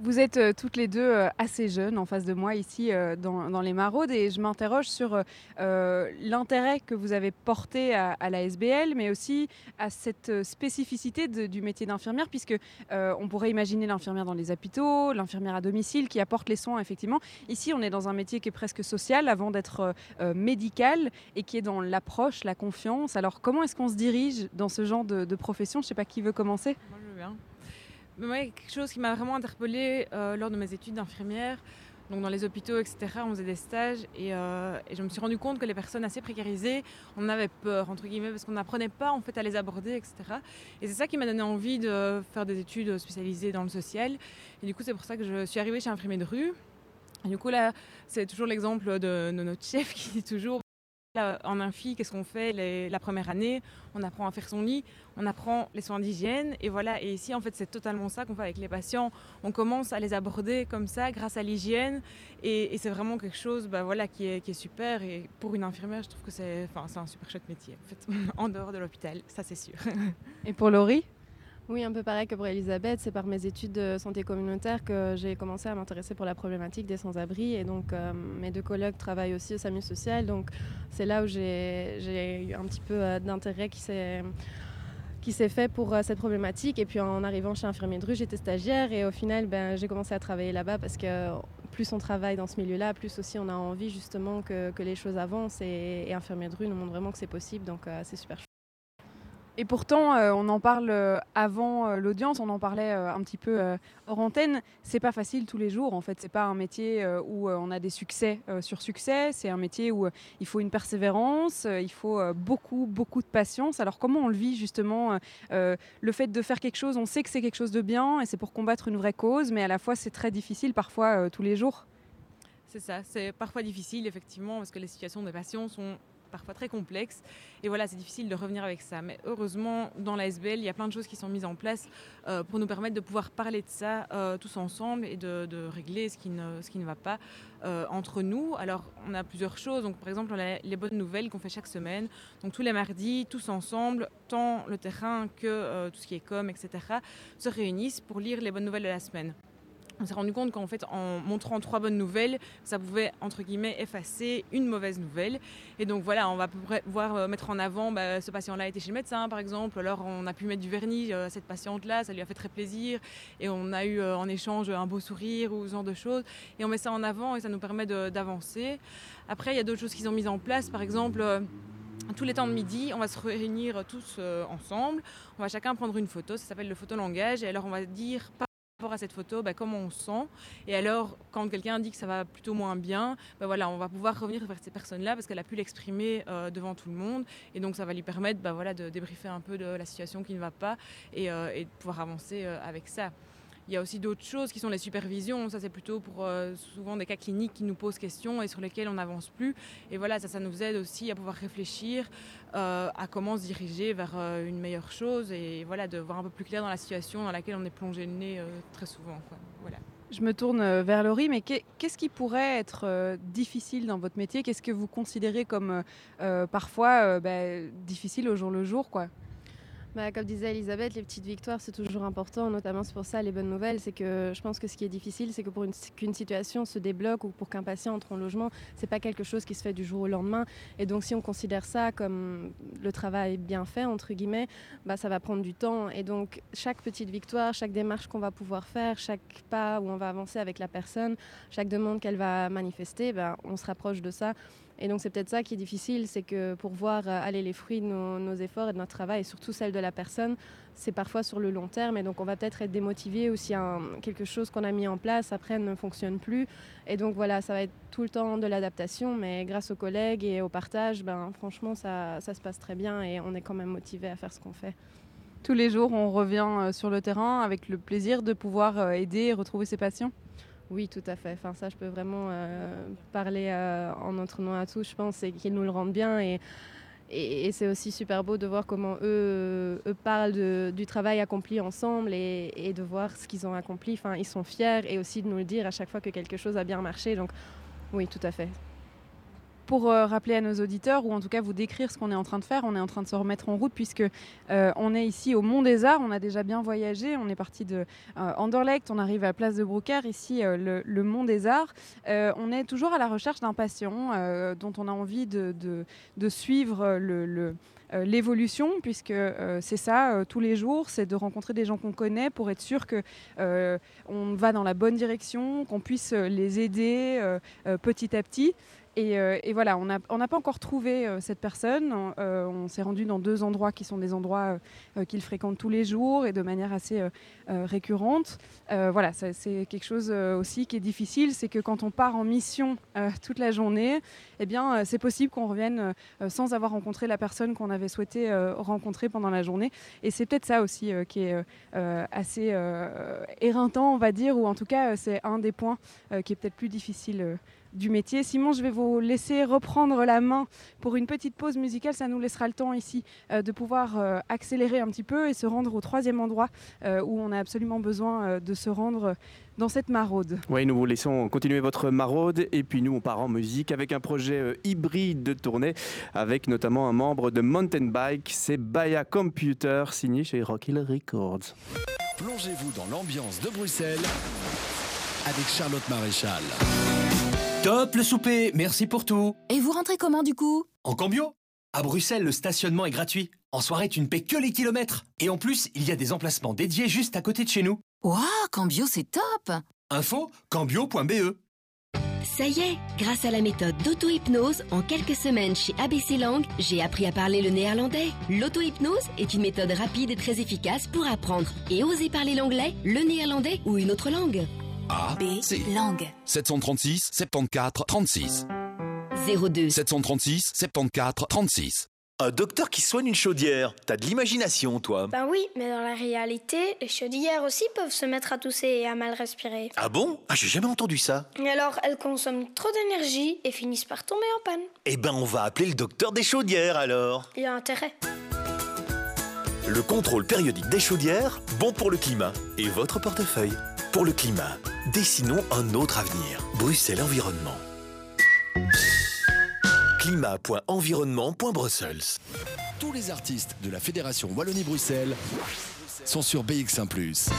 Vous êtes euh, toutes les deux euh, assez jeunes en face de moi ici euh, dans, les maraudes et je m'interroge sur l'intérêt que vous avez porté à, la SBL mais aussi à cette spécificité du métier d'infirmière puisque on pourrait imaginer l'infirmière dans les hôpitaux, l'infirmière à domicile qui apporte les soins effectivement. Ici on est dans un métier qui est presque social avant d'être médical et qui est dans l'approche, la confiance. Alors comment est-ce qu'on se dirige dans ce genre de, de profession? Je ne sais pas qui veut commencer. Moi, je veux bien. Moi, quelque chose qui m'a vraiment interpellée euh, lors de mes études d'infirmière, donc dans les hôpitaux, etc. On faisait des stages et, et, je me suis rendu compte que les personnes assez précarisées, on avait peur entre guillemets parce qu'on n'apprenait pas en fait à les aborder, etc. Et c'est ça qui m'a donné envie de faire des études spécialisées dans le social. Et du coup, c'est pour ça que je suis arrivée chez Infirmier de rue. Et du coup, là, c'est toujours l'exemple de notre chef qui dit toujours en infi, qu'est-ce qu'on fait la première année? On apprend à faire son lit, on apprend les soins d'hygiène, et voilà. Et ici, en fait, c'est totalement ça qu'on fait avec les patients. On commence à les aborder comme ça, grâce à l'hygiène, et, c'est vraiment quelque chose, bah, voilà, qui est, qui est, super. Et pour une infirmière, je trouve que c'est, enfin, c'est un super chouette métier, en fait, en dehors de l'hôpital, ça c'est sûr. Et pour Laurie? Oui, un peu pareil que pour Elisabeth, c'est par mes études de santé communautaire que j'ai commencé à m'intéresser pour la problématique des sans-abri. Et donc, euh, mes deux collègues travaillent aussi au SAMU social. Donc, c'est là où j'ai eu un petit peu euh, d'intérêt qui s'est fait pour euh, cette problématique. Et puis en arrivant chez Infirmier de j'étais stagiaire et au final, ben, j'ai commencé à travailler là-bas parce que plus on travaille dans ce milieu-là, plus aussi on a envie justement que, les choses avancent. Et, et, Infirmier de rue nous montre vraiment que c'est possible, donc c'est super. Et pourtant, euh, on en parle euh, avant euh, l'audience, on en parlait un petit peu hors antenne. C'est pas facile tous les jours. En fait, c'est pas un métier où on a des succès sur succès. C'est un métier où il faut une persévérance, il faut beaucoup, beaucoup de patience. Alors, comment on le vit justement Le fait de faire quelque chose, on sait que c'est quelque chose de bien et c'est pour combattre une vraie cause, mais à la fois c'est très difficile parfois tous les jours. C'est ça, c'est parfois difficile effectivement parce que les situations des patients sont parfois très complexe. Et voilà, c'est difficile de revenir avec ça. Mais heureusement, dans la SBL, il y a plein de choses qui sont mises en place euh, pour nous permettre de pouvoir parler de ça euh, tous ensemble et de, régler ce qui, ne, ce qui ne va pas euh, entre nous. Alors, on a plusieurs choses. Donc, par exemple, on a les bonnes nouvelles qu'on fait chaque semaine. Donc, tous les mardis, tous ensemble, tant le terrain que tout ce qui est com, etc., se réunissent pour lire les bonnes nouvelles de la semaine on s'est rendu compte qu'en fait, en montrant trois bonnes nouvelles, ça pouvait, entre guillemets, effacer une mauvaise nouvelle. Et donc voilà, on va pouvoir euh, mettre en avant, bah, ce patient-là était chez le médecin, par exemple, alors on a pu mettre du vernis à euh, cette patiente-là, ça lui a fait très plaisir, et on a eu euh, en échange un beau sourire ou ce genre de choses. Et on met ça en avant et ça nous permet d'avancer. Après, il y a d'autres choses qui sont mises en place, par exemple tous les temps de midi, on va se réunir tous ensemble. On va chacun prendre une photo, ça s'appelle le photolangage. Et alors on va dire à cette photo, bah, comment on se sent. Et alors, quand quelqu'un dit que ça va plutôt moins bien, bah, voilà, on va pouvoir revenir vers ces personnes-là parce qu'elle a pu l'exprimer euh, devant tout le monde. Et donc, ça va lui permettre bah, voilà, de débriefer un peu de la situation qui ne va pas et, euh, de pouvoir avancer euh, avec ça. Il y a aussi d'autres choses qui sont les supervisions. Ça, c'est plutôt pour euh, souvent des cas cliniques qui nous posent question et sur lesquels on n'avance plus. Et voilà, ça, ça nous aide aussi à pouvoir réfléchir euh, à comment se diriger vers euh, une meilleure chose et voilà, de voir un peu plus clair dans la situation dans laquelle on est plongé le nez très souvent. Voilà. Je me tourne vers Laurie, mais qu'est-ce qui pourrait être difficile dans votre métier? Qu'est-ce que vous considérez comme parfois bah, difficile au jour le jour quoi? Bah, comme disait Elisabeth, les petites victoires, c'est toujours important, notamment c'est pour ça les bonnes nouvelles. C'est que je pense que ce qui est difficile, c'est que pour qu'une situation se débloque ou pour qu'un patient entre en logement, c'est pas quelque chose qui se fait du jour au lendemain. Et donc, si on considère ça comme le travail bien fait, entre guillemets, bah, ça va prendre du temps. Et donc, chaque petite victoire, chaque démarche qu'on va pouvoir faire, chaque pas où on va avancer avec la personne, chaque demande qu'elle va manifester, bah, on se rapproche de ça. Et donc c'est peut-être ça qui est difficile, c'est que pour voir euh, aller les fruits de nos, efforts et de notre travail, et surtout celle de la personne, c'est parfois sur le long terme. Et donc on va peut-être être démotivé ou si quelque chose qu'on a mis en place après ne fonctionne plus. Et donc voilà, ça va être tout le temps de l'adaptation, mais grâce aux collègues et au partage, ben, franchement ça, ça se passe très bien et on est quand même motivé à faire ce qu'on fait. Tous les jours, on revient euh, sur le terrain avec le plaisir de pouvoir euh, aider et retrouver ses patients oui, tout à fait. Enfin, ça, je peux vraiment euh, parler euh, en notre nom à tous, je pense, et qu'ils nous le rendent bien. Et, c'est aussi super beau de voir comment eux, eux parlent du travail accompli ensemble et, et de voir ce qu'ils ont accompli. Enfin, ils sont fiers et aussi de nous le dire à chaque fois que quelque chose a bien marché. Donc, oui, tout à fait pour euh, rappeler à nos auditeurs, ou en tout cas vous décrire ce qu'on est en train de faire, on est en train de se remettre en route puisque euh, on est ici au Mont des Arts, on a déjà bien voyagé, on est parti de euh, Anderlecht, on arrive à la place de Broker, ici le, Mont des Arts. on est toujours à la recherche d'un patient dont on a envie de, suivre l'évolution, puisque c'est ça tous les jours, c'est de rencontrer des gens qu'on connaît pour être sûr que on va dans la bonne direction, qu'on puisse les aider petit à petit. Et, euh, et voilà, on n'a pas encore trouvé euh, cette personne. On, euh, on s'est rendu dans deux endroits qui sont des endroits qu'il fréquente tous les jours et de manière assez récurrente. Voilà, c'est quelque chose aussi qui est difficile, c'est que quand on part en mission toute la journée, eh bien, c'est possible qu'on revienne sans avoir rencontré la personne qu'on avait souhaité rencontrer pendant la journée. Et c'est peut-être ça aussi qui est assez éreintant, on va dire, ou en tout cas, c'est un des points qui est peut-être plus difficile. Du métier. Simon, je vais vous laisser reprendre la main pour une petite pause musicale. Ça nous laissera le temps ici euh, de pouvoir euh, accélérer un petit peu et se rendre au troisième endroit euh, où on a absolument besoin euh, de se rendre dans cette maraude. Oui, nous vous laissons continuer votre maraude et puis nous on part en musique avec un projet euh, hybride de tournée avec notamment un membre de Mountain Bike, c'est Baya Computer signé chez Rock Hill Records. Plongez-vous dans l'ambiance de Bruxelles avec Charlotte Maréchal. Top le souper, merci pour tout. Et vous rentrez comment du coup? En cambio À Bruxelles, le stationnement est gratuit. En soirée, tu ne paies que les kilomètres. Et en plus, il y a des emplacements dédiés juste à côté de chez nous. Waouh, Cambio, c'est top Info cambio.be Ça y est, grâce à la méthode d'auto-hypnose, en quelques semaines chez ABC Lang, j'ai appris à parler le néerlandais. L'auto-hypnose est une méthode rapide et très efficace pour apprendre et oser parler l'anglais, le néerlandais ou une autre langue. A, B, C. langue. 736 74 36. 02 736 74 36. Un docteur qui soigne une chaudière. T'as de l'imagination, toi. Ben oui, mais dans la réalité, les chaudières aussi peuvent se mettre à tousser et à mal respirer. Ah bon? Ah, j'ai jamais entendu ça. Et alors, elles consomment trop d'énergie et finissent par tomber en panne. Eh ben, on va appeler le docteur des chaudières alors. Il y a intérêt. Le contrôle périodique des chaudières, bon pour le climat et votre portefeuille. Pour le climat, dessinons un autre avenir. Bruxelles Environnement. Climat.environnement.brussels. Tous les artistes de la Fédération Wallonie-Bruxelles sont sur BX1 ⁇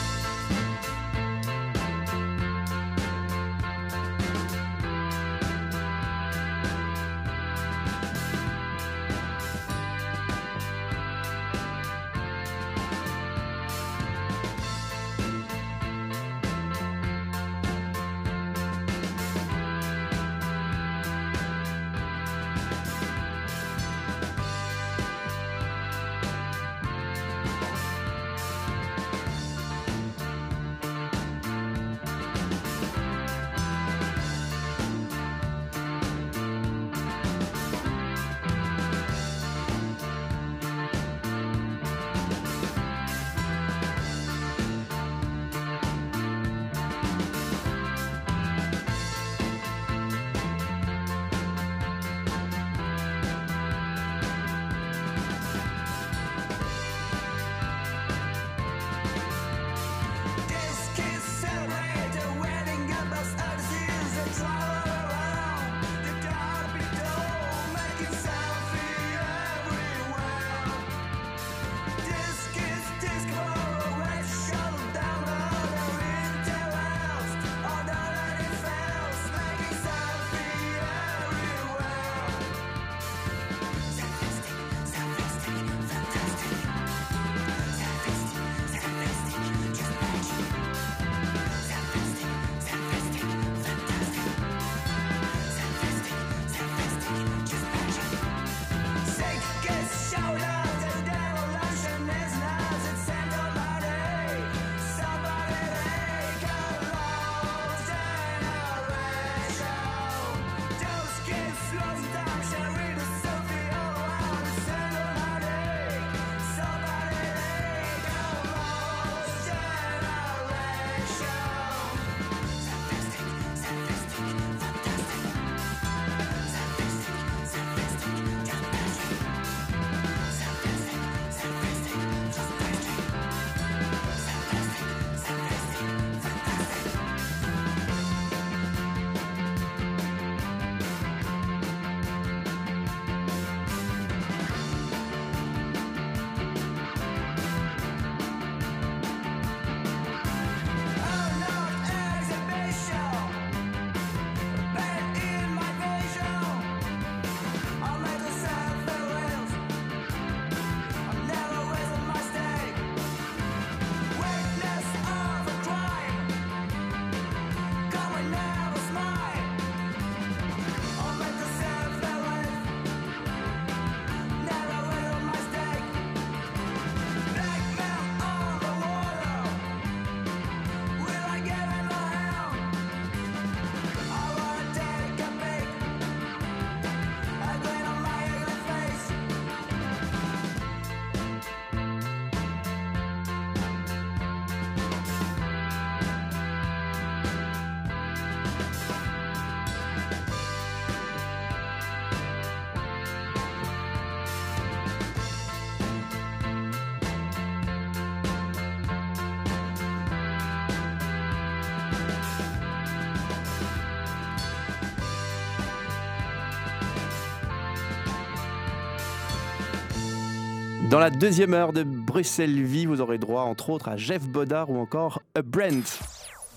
Dans la deuxième heure de Bruxelles Vie, vous aurez droit entre autres à Jeff Bodard ou encore A Brent.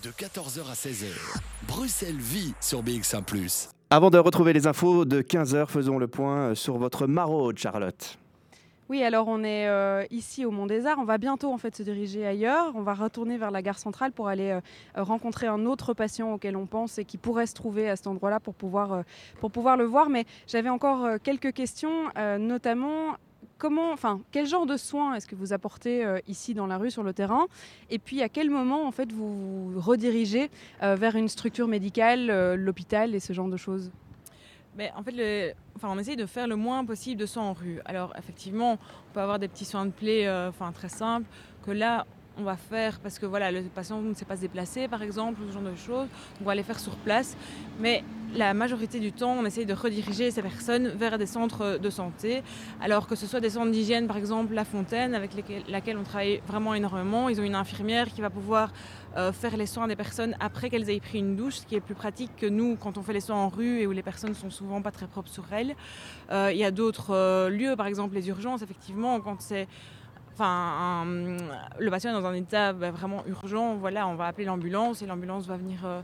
De 14h à 16h, Bruxelles Vie sur BX1 ⁇ Avant de retrouver les infos de 15h, faisons le point sur votre maraude, Charlotte. Oui, alors on est euh, ici au Mont des Arts. On va bientôt en fait se diriger ailleurs. On va retourner vers la gare centrale pour aller euh, rencontrer un autre patient auquel on pense et qui pourrait se trouver à cet endroit-là pour pouvoir, euh, pour pouvoir le voir. Mais j'avais encore quelques questions, notamment comment, enfin, quel genre de soins est-ce que vous apportez euh, ici dans la rue, sur le terrain? Et puis, à quel moment, en fait, vous vous redirigez euh, vers une structure médicale, euh, l'hôpital et ce genre de choses? Mais en fait, enfin, on essaye de faire le moins possible de soins en rue. Alors, effectivement, on peut avoir des petits soins de plaie enfin, très simples, que là, on va faire parce que voilà, le patient ne sait pas se déplacer, par exemple, ce genre de choses. on va les faire sur place. Mais la majorité du temps, on essaye de rediriger ces personnes vers des centres de santé. Alors que ce soit des centres d'hygiène, par exemple La Fontaine, avec laquelle on travaille vraiment énormément. Ils ont une infirmière qui va pouvoir euh, faire les soins des personnes après qu'elles aient pris une douche, ce qui est plus pratique que nous quand on fait les soins en rue et où les personnes sont souvent pas très propres sur elles. Euh, il y a d'autres euh, lieux, par exemple les urgences, effectivement, quand c'est enfin, le patient est dans un état bah, vraiment urgent, voilà, on va appeler l'ambulance et l'ambulance va venir euh,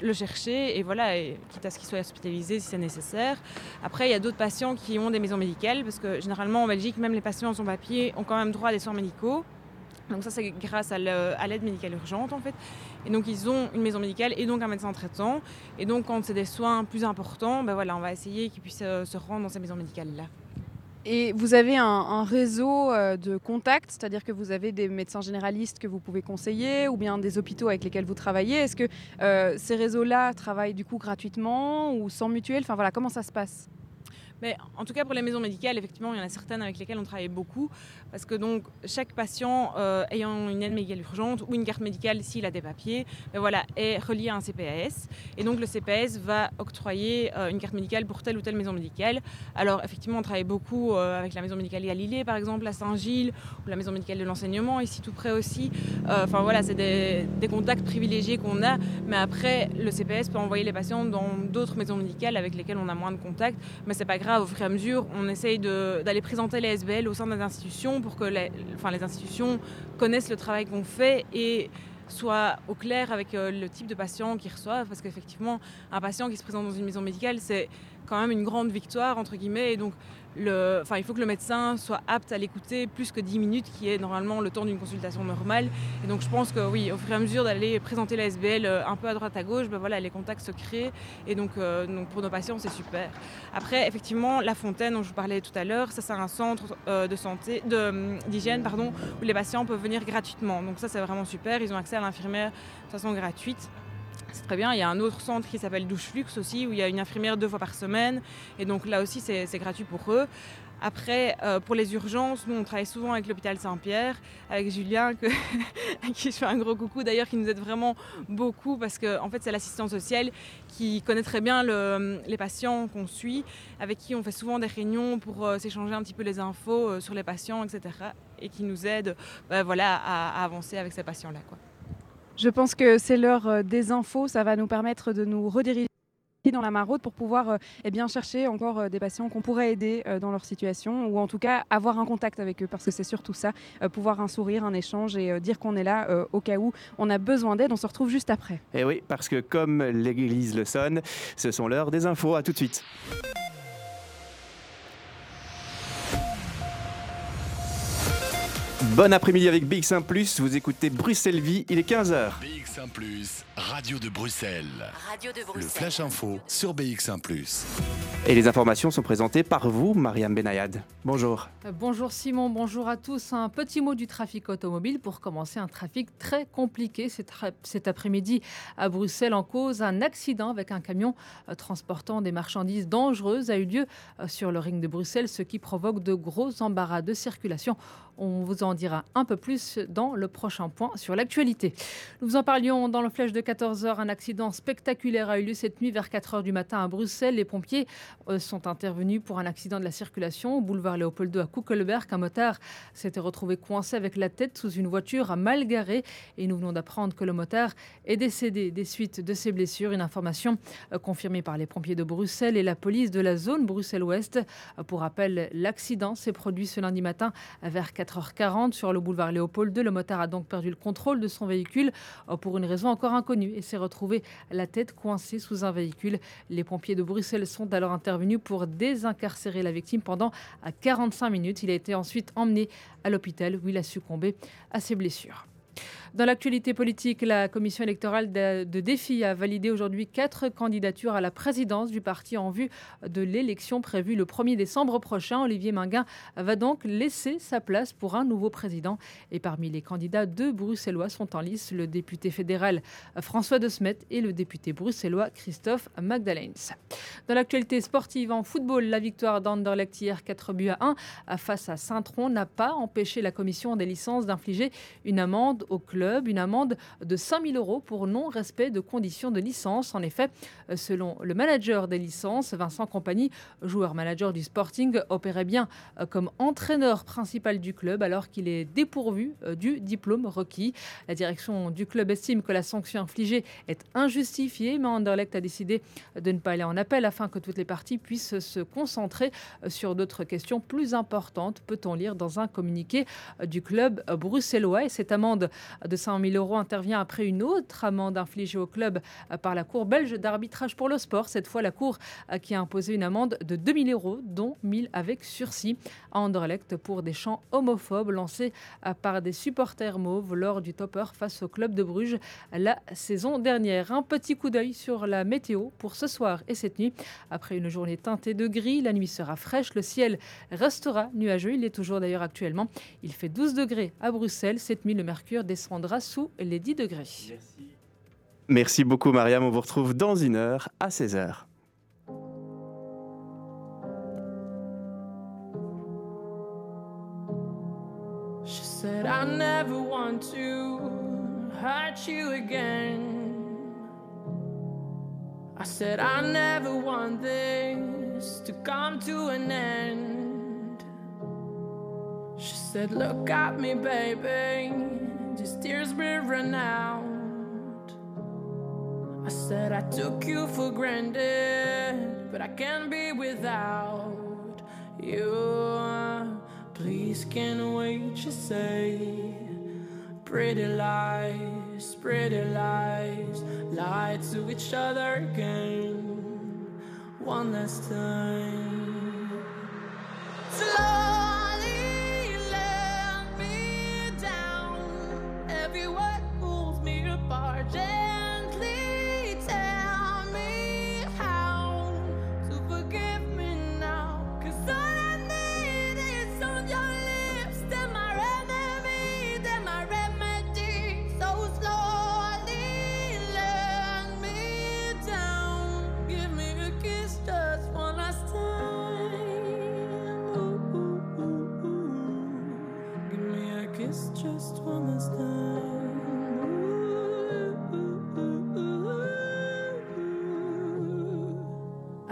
le chercher et voilà, et, quitte à ce qu'il soit hospitalisé si c'est nécessaire. Après, il y a d'autres patients qui ont des maisons médicales parce que généralement en Belgique, même les patients sans papier ont quand même droit à des soins médicaux. Donc ça, c'est grâce à l'aide médicale urgente en fait. Et donc ils ont une maison médicale et donc un médecin traitant. Et donc quand c'est des soins plus importants, ben voilà, on va essayer qu'ils puissent euh, se rendre dans ces maisons médicales là. Et vous avez un, réseau euh, de contacts, c'est-à-dire que vous avez des médecins généralistes que vous pouvez conseiller ou bien des hôpitaux avec lesquels vous travaillez. Est-ce que euh, ces réseaux-là travaillent du coup gratuitement ou sans mutuelle? Enfin voilà, comment ça se passe? En tout cas, pour les maisons médicales, effectivement, il y en a certaines avec lesquelles on travaille beaucoup. Parce que donc, chaque patient euh, ayant une aide médicale urgente ou une carte médicale s'il a des papiers, ben voilà, est relié à un CPS. Et donc, le CPS va octroyer euh, une carte médicale pour telle ou telle maison médicale. Alors, effectivement, on travaille beaucoup euh, avec la maison médicale Galilée, par exemple, à Saint-Gilles, ou la maison médicale de l'enseignement, ici tout près aussi. Enfin, voilà, c'est des, des, contacts privilégiés qu'on a. Mais après, le CPS peut envoyer les patients dans d'autres maisons médicales avec lesquelles on a moins de contacts. Mais c'est pas grave au fur et à mesure, on essaye d'aller présenter les SBL au sein des institutions pour que les, enfin, les institutions connaissent le travail qu'on fait et soient au clair avec euh, le type de patient qu'ils reçoivent. Parce qu'effectivement, un patient qui se présente dans une maison médicale, c'est quand même une grande victoire, entre guillemets. Et donc, il faut que le médecin soit apte à l'écouter plus que 10 minutes, qui est normalement le temps d'une consultation normale. Et donc je pense que oui, au fur et à mesure d'aller présenter la SBL euh, un peu à droite à gauche, ben voilà, les contacts se créent. Et donc, euh, donc pour nos patients, c'est super. Après, effectivement, La Fontaine, dont je vous parlais tout à l'heure, ça c'est un centre euh, santé, d'hygiène, pardon, où les patients peuvent venir gratuitement. Donc ça c'est vraiment super. Ils ont accès à l'infirmière de façon gratuite. C'est très bien. Il y a un autre centre qui s'appelle Douche Flux aussi, où il y a une infirmière deux fois par semaine. Et donc là aussi, c'est gratuit pour eux. Après, euh, pour les urgences, nous, on travaille souvent avec l'hôpital Saint-Pierre, avec Julien, à qui je fais un gros coucou d'ailleurs, qui nous aide vraiment beaucoup parce que en fait, c'est l'assistante sociale qui connaît très bien les patients qu'on suit, avec qui on fait souvent des réunions pour euh, s'échanger un petit peu les infos euh, sur les patients, etc. Et qui nous aide bah, voilà, à, à, avancer avec ces patients-là. Je pense que c'est l'heure euh, des infos. Ça va nous permettre de nous rediriger dans la maraude pour pouvoir euh, eh bien, chercher encore euh, des patients qu'on pourrait aider dans leur situation ou en tout cas avoir un contact avec eux parce que c'est surtout ça, pouvoir un sourire, un échange et dire qu'on est là au cas où on a besoin d'aide. On se retrouve juste après. Et eh oui, parce que comme l'église le sonne, ce sont l'heure des infos. À tout de suite. Bon après-midi avec BX1 ⁇ vous écoutez Bruxelles Vie, il est 15h. BX1 ⁇ Radio de Bruxelles. Radio de Bruxelles. Le Flash Info sur BX1 ⁇ Et les informations sont présentées par vous, Mariam Benayad. Bonjour. Euh, bonjour Simon, bonjour à tous. Un petit mot du trafic automobile pour commencer un trafic très compliqué cet après-midi à Bruxelles en cause. Un accident avec un camion euh, transportant des marchandises dangereuses a eu lieu euh, sur le ring de Bruxelles, ce qui provoque de gros embarras de circulation On vous en dira un peu plus dans le prochain point sur l'actualité. Nous vous en parlions dans le flèche de 14h. Un accident spectaculaire a eu lieu cette nuit vers 4h du matin à Bruxelles. Les pompiers euh, sont intervenus pour un accident de la circulation au boulevard Léopold II à Kuckelberg. Un motard s'était retrouvé coincé avec la tête sous une voiture mal garée et nous venons d'apprendre que le motard est décédé des suites de ses blessures. Une information euh, confirmée par les pompiers de Bruxelles et la police de la zone Bruxelles-Ouest. Euh, pour rappel, l'accident s'est produit ce lundi matin vers 4h40 sur le boulevard Léopold II. Le motard a donc perdu le contrôle de son véhicule euh, pour une raison encore inconnue et s'est retrouvé la tête coincée sous un véhicule. Les pompiers de Bruxelles sont alors intervenus pour désincarcérer la victime pendant 45 minutes. Il a été ensuite emmené à l'hôpital où il a succombé à ses blessures. Dans l'actualité politique, la commission électorale de, défi a validé aujourd'hui quatre candidatures à la présidence du parti en vue de l'élection prévue le 1er décembre prochain. Olivier Minguin va donc laisser sa place pour un nouveau président. Et parmi les candidats, deux bruxellois sont en lice, le député fédéral François de Smet et le député bruxellois Christophe Magdalens. Dans l'actualité sportive en football, la victoire d'Anderlecht hier 4 buts à 1 face à Saint-Tron n'a pas empêché la commission des licences d'infliger une amende au club une amende de 5 000 euros pour non-respect de conditions de licence. En effet, euh, selon le manager des licences, Vincent Compagnie, joueur-manager du Sporting, opérait bien euh, comme entraîneur principal du club alors qu'il est dépourvu euh, du diplôme requis. La direction du club estime que la sanction infligée est injustifiée, mais Anderlecht a décidé de ne pas aller en appel afin que toutes les parties puissent se concentrer sur d'autres questions plus importantes, peut-on lire dans un communiqué du club bruxellois. Et cette amende de 5 000 euros intervient après une autre amende infligée au club euh, par la Cour belge d'arbitrage pour le sport. Cette fois, la Cour euh, qui a imposé une amende de 2 000 euros, dont 1 000 avec sursis à Anderlecht pour des chants homophobes lancés euh, par des supporters mauves lors du topper face au club de Bruges la saison dernière. Un petit coup d'œil sur la météo pour ce soir et cette nuit. Après une journée teintée de gris, la nuit sera fraîche, le ciel restera nuageux. Il est toujours d'ailleurs actuellement. Il fait 12 degrés à Bruxelles. Cette nuit, le mercure sous les 10 degrés. Merci. Merci beaucoup Mariam, on vous retrouve dans une heure à 16h. She said I never want to hurt you again. I said I never want this to come to an end. She said, Look at me, baby. Just tears will run out. I said I took you for granted, but I can't be without you. Please can't wait to say pretty lies, pretty lies, lie to each other again one last time. Slow.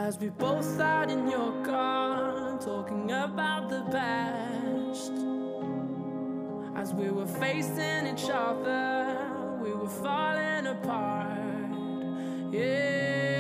As we both sat in your car, talking about the past. As we were facing each other, we were falling apart. Yeah,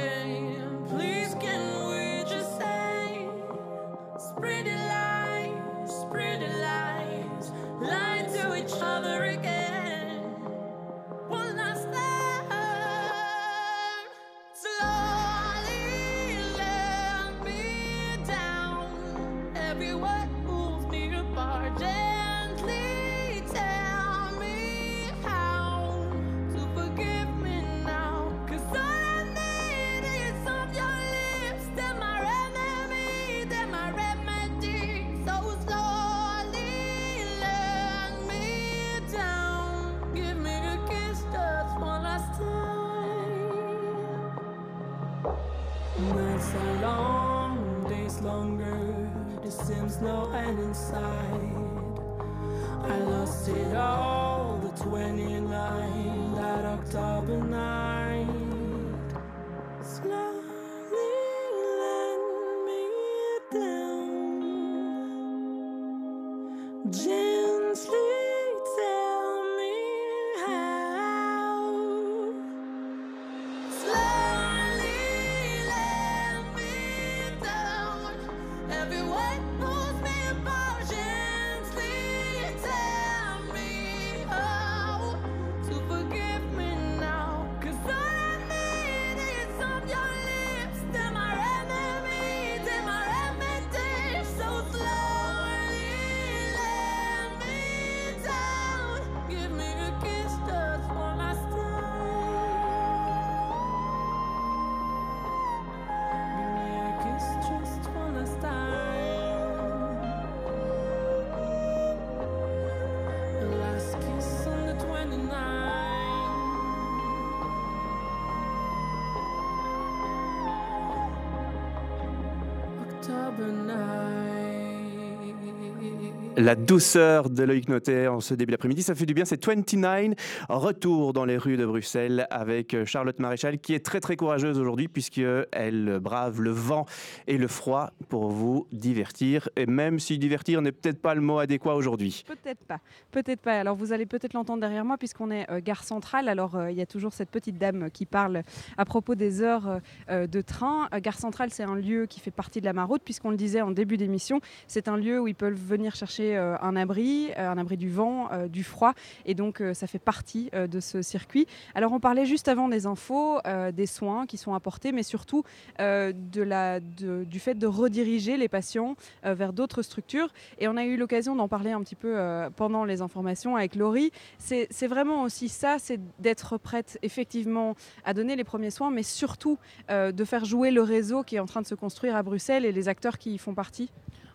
La douceur de Loïc Notet en ce début d'après-midi, ça fait du bien. C'est 29, retour dans les rues de Bruxelles avec Charlotte Maréchal qui est très très courageuse aujourd'hui puisqu'elle brave le vent et le froid pour vous divertir. Et même si divertir n'est peut-être pas le mot adéquat aujourd'hui. Peut-être pas, peut-être pas. Alors vous allez peut-être l'entendre derrière moi puisqu'on est euh, gare centrale. Alors euh, il y a toujours cette petite dame qui parle à propos des heures euh, de train. Gare centrale, c'est un lieu qui fait partie de la Maraude puisqu'on le disait en début d'émission. C'est un lieu où ils peuvent venir chercher un abri, un abri du vent, du froid. Et donc ça fait partie de ce circuit. Alors on parlait juste avant des infos, des soins qui sont apportés, mais surtout de la, du fait de rediriger les patients euh, vers d'autres structures. Et on a eu l'occasion d'en parler un petit peu euh, pendant les informations avec Laurie. C'est vraiment aussi ça, c'est d'être prête effectivement à donner les premiers soins, mais surtout euh, de faire jouer le réseau qui est en train de se construire à Bruxelles et les acteurs qui y font partie.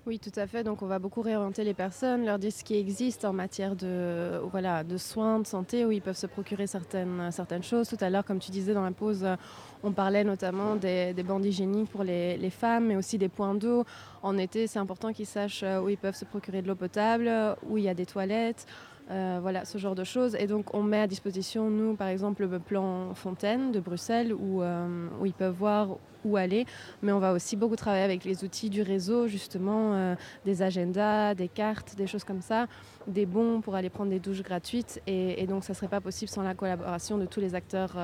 Oui, tout à fait. Donc, on va beaucoup réorienter les personnes, leur dire ce qui existe en matière de, soins, de santé, où ils peuvent se procurer certaines, certaines choses. Tout à l'heure, comme tu disais dans la pause, on parlait notamment des, des bandes hygiéniques pour les, les femmes, mais aussi des points d'eau. En été, c'est important qu'ils sachent euh, où ils peuvent se procurer de l'eau potable, où il y a des toilettes. Euh, voilà, ce genre de choses. Et donc, on met à disposition, nous, par exemple, le plan Fontaine de Bruxelles, où, euh, ils peuvent voir où aller. Mais on va aussi beaucoup travailler avec les outils du réseau, justement, euh, des agendas, des cartes, des choses comme ça, des bons pour aller prendre des douches gratuites. Et, et donc, ça ne serait pas possible sans la collaboration de tous les acteurs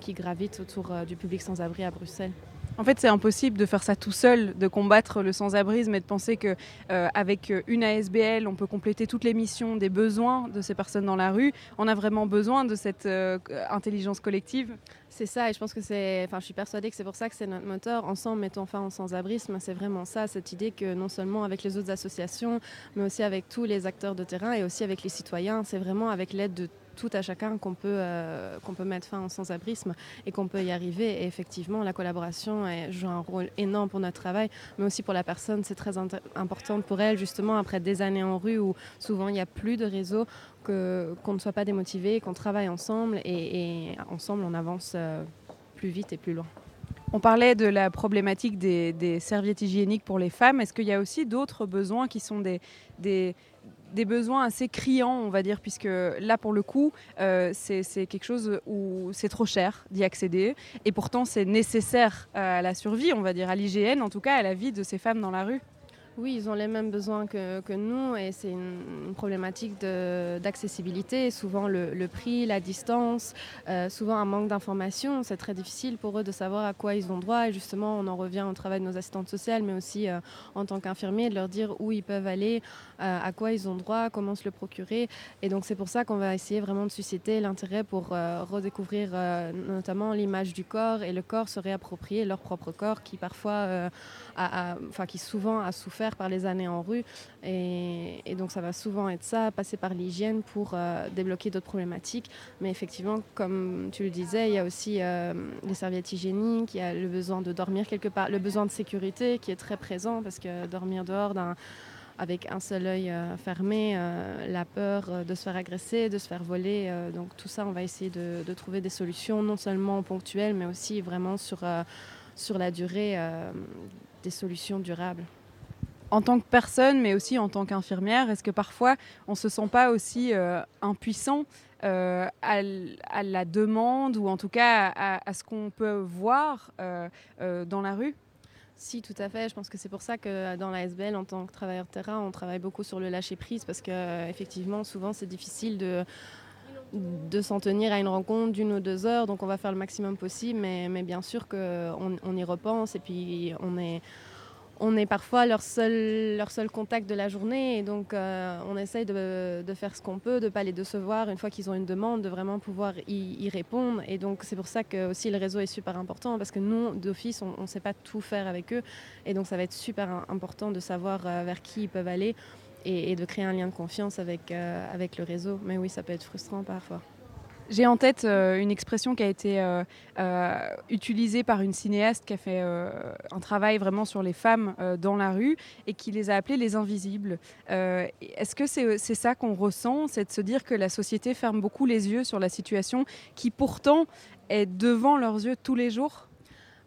qui gravitent autour du public sans-abri à Bruxelles. En fait, c'est impossible de faire ça tout seul, de combattre le sans-abrisme et de penser que euh, avec une ASBL, on peut compléter toutes les missions des besoins de ces personnes dans la rue. On a vraiment besoin de cette euh, intelligence collective. C'est ça, et je pense que c'est. Enfin, je suis persuadée que c'est pour ça que c'est notre moteur. Ensemble, mettons fin au sans-abrisme. C'est vraiment ça, cette idée que non seulement avec les autres associations, mais aussi avec tous les acteurs de terrain et aussi avec les citoyens, c'est vraiment avec l'aide de tout à chacun qu'on peut, euh, qu'on peut mettre fin au sans-abrisme et qu'on peut y arriver. Et effectivement, la collaboration joue un rôle énorme pour notre travail, mais aussi pour la personne. C'est très important pour elle, justement, après des années en rue où souvent il n'y a plus de réseau, qu'on ne soit pas démotivé, qu'on travaille ensemble et, ensemble on avance euh, plus vite et plus loin. On parlait de la problématique des, serviettes hygiéniques pour les femmes. Est-ce qu'il y a aussi d'autres besoins qui sont des, des besoins assez criants, on va dire, puisque là, pour le coup, euh, c'est quelque chose où c'est trop cher d'y accéder. Et pourtant, c'est nécessaire à la survie, on va dire, à l'hygiène, en tout cas à la vie de ces femmes dans la rue. Oui, ils ont les mêmes besoins que, nous et c'est une, problématique d'accessibilité. Souvent le, prix, la distance, euh, souvent un manque d'informations. C'est très difficile pour eux de savoir à quoi ils ont droit et justement on en revient au travail de nos assistantes sociales mais aussi euh, en tant qu'infirmiers de leur dire où ils peuvent aller, euh, à quoi ils ont droit, comment se le procurer. Et donc c'est pour ça qu'on va essayer vraiment de susciter l'intérêt pour redécouvrir notamment l'image du corps et le corps se réapproprier leur propre corps qui parfois, a- enfin qui souvent a souffert par les années en rue. Et, donc ça va souvent être ça, passer par l'hygiène pour euh, débloquer d'autres problématiques. Mais effectivement, comme tu le disais, il y a aussi euh, les serviettes hygiéniques, il y a le besoin de dormir quelque part, le besoin de sécurité qui est très présent parce que dormir dehors d'un avec un seul œil euh, fermé, la peur de se faire agresser, de se faire voler. donc tout ça, on va essayer de, de trouver des solutions, non seulement ponctuelles, mais aussi vraiment sur, sur la durée, des solutions durables. En tant que personne, mais aussi en tant qu'infirmière, est-ce que parfois on se sent pas aussi euh, impuissant euh, à, la demande ou en tout cas à, ce qu'on peut voir euh, dans la rue? Si, tout à fait. Je pense que c'est pour ça que dans la SBL, en tant que travailleur de terrain, on travaille beaucoup sur le lâcher prise parce que effectivement, souvent, c'est difficile de de s'en tenir à une rencontre d'une ou deux heures, donc on va faire le maximum possible, mais, bien sûr qu'on on y repense et puis on est, on est parfois leur seul, contact de la journée et donc euh, on essaye de, faire ce qu'on peut, de ne pas les décevoir une fois qu'ils ont une demande, de vraiment pouvoir y, répondre et donc c'est pour ça que aussi le réseau est super important parce que nous, d'office, on ne sait pas tout faire avec eux et donc ça va être super im- important de savoir euh, vers qui ils peuvent aller et, de créer un lien de confiance euh, avec le réseau. Mais oui, ça peut être frustrant parfois. J'ai en tête euh, une expression qui a été euh, euh, utilisée par une cinéaste qui a fait un travail vraiment sur les femmes dans la rue et qui les a appelées les invisibles. Est-ce que c'est ça qu'on ressent, c'est de se dire que la société ferme beaucoup les yeux sur la situation qui pourtant est devant leurs yeux tous les jours?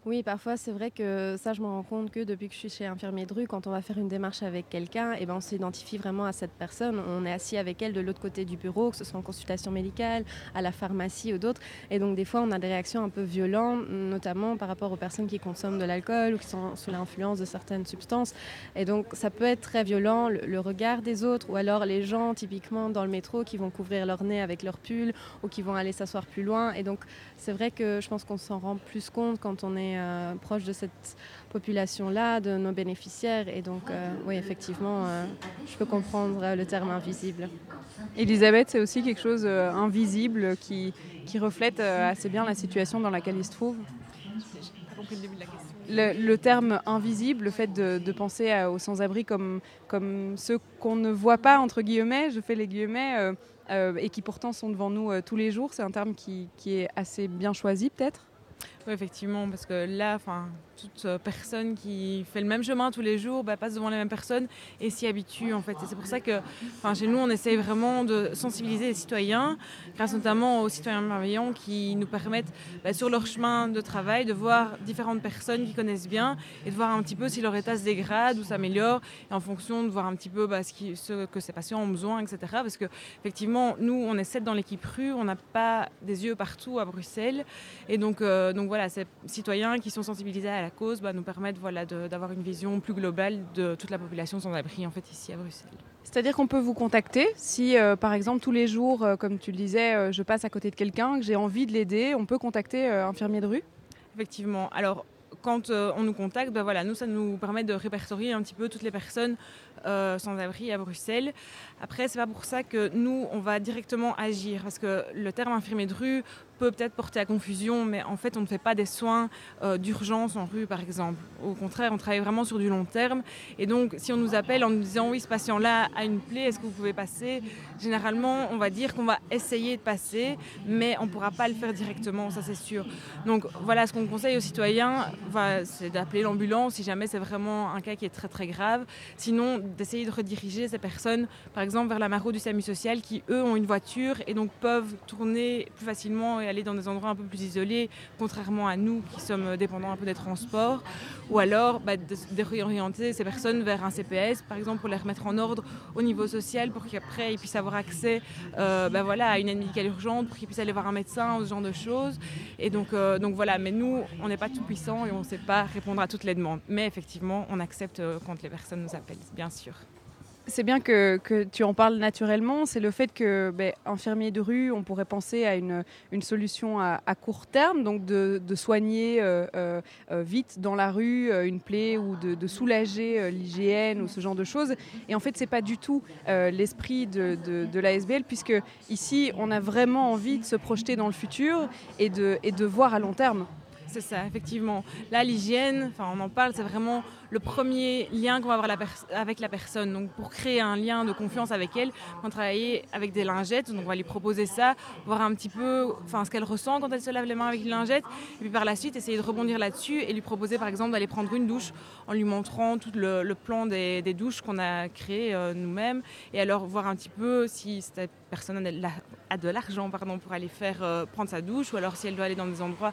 Oui, parfois c'est vrai que ça, je me rends compte que depuis que je suis chez Infirmier de rue, quand on va faire une démarche avec quelqu'un, eh ben, on s'identifie vraiment à cette personne. On est assis avec elle de l'autre côté du bureau, que ce soit en consultation médicale, à la pharmacie ou d'autres. Et donc des fois, on a des réactions un peu violentes, notamment par rapport aux personnes qui consomment de l'alcool ou qui sont sous l'influence de certaines substances. Et donc ça peut être très violent, le, le regard des autres, ou alors les gens typiquement dans le métro qui vont couvrir leur nez avec leur pull ou qui vont aller s'asseoir plus loin. Et donc c'est vrai que je pense qu'on s'en rend plus compte quand on est euh, proche de cette population-là, de nos bénéficiaires. Et donc, euh, oui, effectivement, euh, je peux comprendre euh, le terme invisible. Elisabeth, c'est aussi quelque chose euh, invisible qui, qui reflète euh, assez bien la situation dans laquelle il se trouve? Le terme invisible, le fait de, de penser à- aux sans-abri comme, comme ceux qu'on ne voit pas, entre guillemets, je fais les guillemets, euh, euh, et qui pourtant sont devant nous euh, tous les jours, c'est un terme qui, qui est assez bien choisi peut-être? Oui, effectivement, parce que là, enfin, toute euh, personne qui fait le même chemin tous les jours bah, passe devant les mêmes personnes et s'y habitue en fait. C'est pour ça que, chez nous, on essaye vraiment de sensibiliser les citoyens, grâce notamment aux citoyens bienveillants qui nous permettent, bah, sur leur chemin de travail, de voir différentes personnes qui connaissent bien et de voir un petit peu si leur état se dégrade ou s'améliore, et en fonction de voir un petit peu bah, ce que ces patients ont besoin, etc. Parce que effectivement, nous, on est sept dans l'équipe rue, on n'a pas des yeux partout à Bruxelles, et donc, euh, donc voilà, ces citoyens qui sont sensibilisés à la cause bah, nous permettent voilà, d'avoir une vision plus globale de toute la population sans abri en fait ici à Bruxelles. C'est-à-dire qu'on peut vous contacter si, euh, par exemple, tous les jours, euh, comme tu le disais, euh, je passe à côté de quelqu'un, que j'ai envie de l'aider, on peut contacter infirmier de rue? Effectivement. Alors, quand on nous contacte, bah voilà, nous, ça nous permet de répertorier un petit peu toutes les personnes euh, sans abri à Bruxelles. Après, c'est pas pour ça que nous, on va directement agir, parce que le terme infirmier de rue peut peut-être porter à confusion, mais en fait, on ne fait pas des soins euh, d'urgence en rue, par exemple. Au contraire, on travaille vraiment sur du long terme. Et donc, si on nous appelle en nous disant oui, ce patient-là a une plaie, est-ce que vous pouvez passer? Généralement, on va dire qu'on va essayer de passer, mais on ne pourra pas le faire directement, ça c'est sûr. Donc voilà, ce qu'on conseille aux citoyens, c'est d'appeler l'ambulance si jamais c'est vraiment un cas qui est très très grave. Sinon, d'essayer de rediriger ces personnes, par exemple, vers la Maro du SAMU social, qui eux ont une voiture et donc peuvent tourner plus facilement et aller dans des endroits un peu plus isolés, contrairement à nous qui sommes dépendants un peu des transports. Ou alors bah, de, réorienter ces personnes vers un CPS, par exemple, pour les remettre en ordre au niveau social, pour qu'après ils puissent avoir accès euh, bah, voilà, à une aide médicale urgente, pour qu'ils puissent aller voir un médecin ce genre de choses. Et donc, euh, donc voilà, mais nous, on n'est pas tout puissant et on ne sait pas répondre à toutes les demandes. Mais effectivement, on accepte euh, quand les personnes nous appellent, bien sûr. C'est bien que, tu en parles naturellement. C'est le fait que, ben, infirmier de rue, on pourrait penser à une, solution à, court terme, donc de, soigner euh, euh, euh, vite dans la rue une plaie ou de, soulager l'hygiène ou ce genre de choses. Et en fait, c'est pas du tout l'esprit de, l'ASBL, puisque ici, on a vraiment envie de se projeter dans le futur et de voir à long terme. C'est ça, effectivement. Là, l'hygiène, on en parle, c'est vraiment le premier lien qu'on va avoir avec la personne. Donc, pour créer un lien de confiance avec elle, on va travailler avec des lingettes. Donc, on va lui proposer ça, voir un petit peu ce qu'elle ressent quand elle se lave les mains avec une lingette. Et puis, par la suite, essayer de rebondir là-dessus et lui proposer, par exemple, d'aller prendre une douche en lui montrant tout le, plan des, douches qu'on a créé euh, nous-mêmes. Et alors, voir un petit peu si cette personne a de l'argent pour aller faire euh, prendre sa douche ou alors si elle doit aller dans des endroits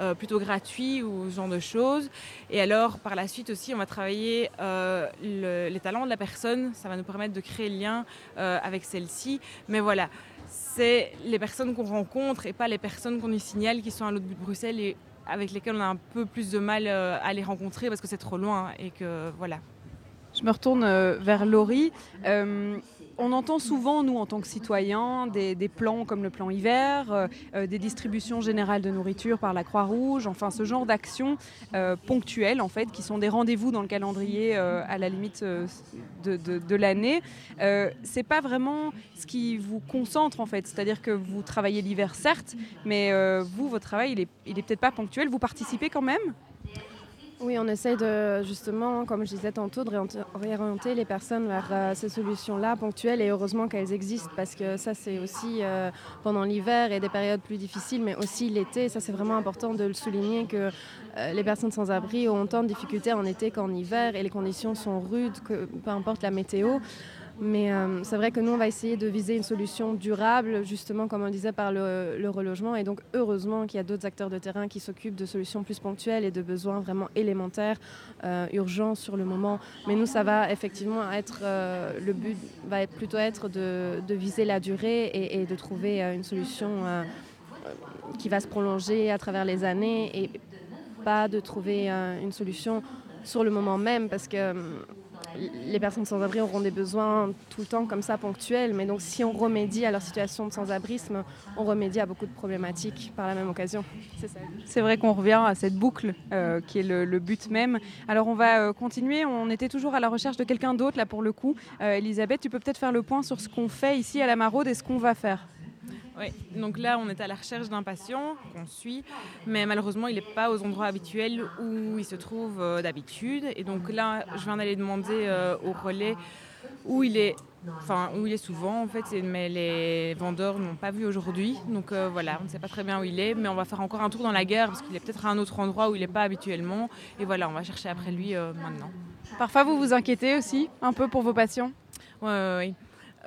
euh, plutôt gratuits ou ce genre de choses. Et alors, par la suite aussi, on va travailler euh, le- les talents de la personne. Ça va nous permettre de créer le lien euh, avec celle-ci. Mais voilà, c'est les personnes qu'on rencontre et pas les personnes qu'on y signale qui sont à l'autre bout de Bruxelles et avec lesquelles on a un peu plus de mal à les rencontrer parce que c'est trop loin et que voilà. Je me retourne vers Laurie. On entend souvent, nous, en tant que citoyens, des, plans comme le plan hiver, euh, euh, des distributions générales de nourriture par la Croix-Rouge, enfin ce genre d'actions euh, ponctuelles, en fait, qui sont des rendez-vous dans le calendrier à la limite de, de- de l'année. Pas vraiment ce qui vous concentre, en fait. C'est-à-dire que vous travaillez l'hiver, certes, mais vous, votre travail, il est, il est peut-être pas ponctuel. Vous participez quand même? Oui, on essaye de justement, comme je disais tantôt, de réorienter- les personnes vers euh, ces solutions-là ponctuelles et heureusement qu'elles existent parce que ça c'est aussi euh, pendant l'hiver et des périodes plus difficiles, mais aussi l'été. Ça c'est vraiment important de le souligner que euh, les personnes sans abri ont autant de difficultés en été qu'en hiver et les conditions sont rudes, que, peu importe la météo. Mais euh, c'est vrai que nous, on va essayer de viser une solution durable, justement, comme on disait, par le, relogement. Et donc, heureusement qu'il y a d'autres acteurs de terrain qui s'occupent de solutions plus ponctuelles et de besoins vraiment élémentaires, euh, urgents sur le moment. Mais nous, ça va effectivement être, euh, le but va plutôt être de, de viser la durée et, et de trouver une solution qui va se prolonger à travers les années et pas de trouver une solution sur le moment même parce que les personnes sans abri auront des besoins tout le temps comme ça ponctuels, mais donc si on remédie à leur situation de sans-abrisme, on remédie à beaucoup de problématiques par la même occasion. C'est vrai qu'on revient à cette boucle euh, qui est le, le but même. Alors on va euh, continuer. On était toujours à la recherche de quelqu'un d'autre là pour le coup. Euh, Elisabeth, tu peux peut-être faire le point sur ce qu'on fait ici à la Maraude et ce qu'on va faire. Oui, donc là, on est à la recherche d'un patient qu'on suit, mais malheureusement, il n'est pas aux endroits habituels où il se trouve euh, d'habitude. Et donc là, je viens d'aller demander euh, au relais où il est. Enfin, où il est souvent en fait, mais les vendeurs n'ont pas vu aujourd'hui. Donc euh, voilà, on ne sait pas très bien où il est, mais on va faire encore un tour dans la gare parce qu'il est peut-être à un autre endroit où il n'est pas habituellement. Et voilà, on va chercher après lui maintenant. Parfois vous vous inquiétez aussi un peu pour vos patients? Ouais, ouais, ouais.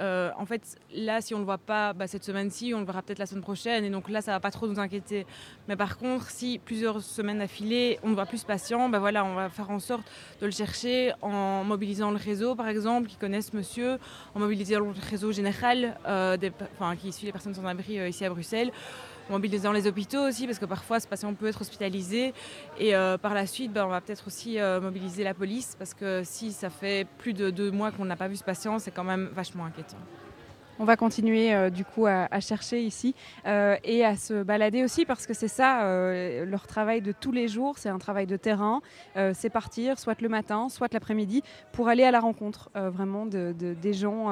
Euh, en fait, là, si on ne le voit pas bah, cette semaine-ci, on le verra peut-être la semaine prochaine. Et donc là, ça va pas trop nous inquiéter. Mais par contre, si plusieurs semaines d'affilée, on ne voit plus ce patient, bah, voilà, on va faire en sorte de le chercher en mobilisant le réseau, par exemple, qui connaissent monsieur, en mobilisant le réseau général euh, qui suit les personnes sans abri euh, ici à Bruxelles. En mobilisant les hôpitaux aussi, parce que parfois ce patient peut être hospitalisé. Et euh, par la suite, bah, on va peut-être aussi euh, mobiliser la police, parce que si ça fait plus de deux mois qu'on n'a pas vu ce patient, c'est quand même vachement inquiétant. On va continuer euh, du coup à, chercher ici euh, et à se balader aussi parce que c'est ça euh, leur travail de tous les jours, c'est un travail de terrain, c'est partir soit le matin, soit l'après-midi pour aller à la rencontre vraiment de, de- des gens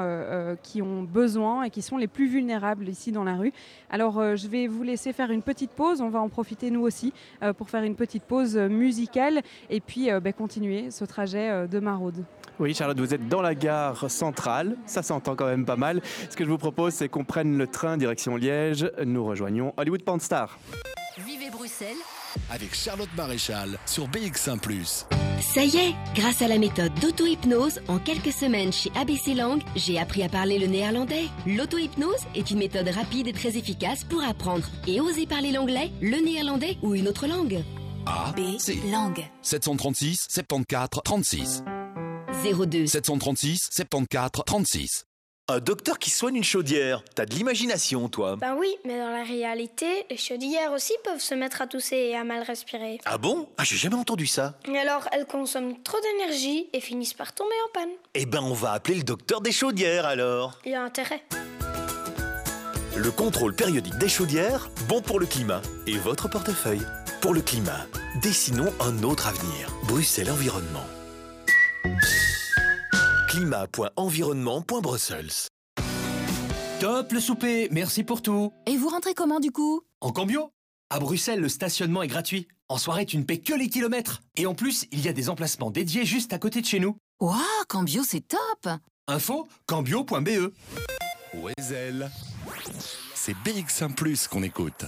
qui ont besoin et qui sont les plus vulnérables ici dans la rue. Alors je vais vous laisser faire une petite pause, on va en profiter nous aussi pour faire une petite pause musicale et puis ben, continuer ce trajet de maraude. Oui, Charlotte, vous êtes dans la gare centrale. Ça s'entend quand même pas mal. Ce que je vous propose, c'est qu'on prenne le train direction Liège. Nous rejoignons Hollywood Panstar. Vivez Bruxelles Avec Charlotte Maréchal sur BX1 ⁇ Ça y est, grâce à la méthode d'auto-hypnose, en quelques semaines chez ABC Lang, j'ai appris à parler le néerlandais. L'auto-hypnose est une méthode rapide et très efficace pour apprendre et oser parler l'anglais, le néerlandais ou une autre langue. A, C. langue. 736 74 36. 02 736 74 36. Un docteur qui soigne une chaudière. T'as de l'imagination, toi. Ben oui, mais dans la réalité, les chaudières aussi peuvent se mettre à tousser et à mal respirer. Ah bon? Ah, j'ai jamais entendu ça. Et alors, elles consomment trop d'énergie et finissent par tomber en panne. Eh ben, on va appeler le docteur des chaudières alors. Il y a intérêt. Le contrôle périodique des chaudières, bon pour le climat et votre portefeuille. Pour le climat, dessinons un autre avenir. Bruxelles Environnement. Climat.environnement.brussels. Top le souper, merci pour tout. Et vous rentrez comment du coup? En cambio À Bruxelles, le stationnement est gratuit. En soirée, tu ne paies que les kilomètres. Et en plus, il y a des emplacements dédiés juste à côté de chez nous. Waouh, Cambio, c'est top Info cambio.be Oezel. C'est BX1 ⁇ qu'on écoute.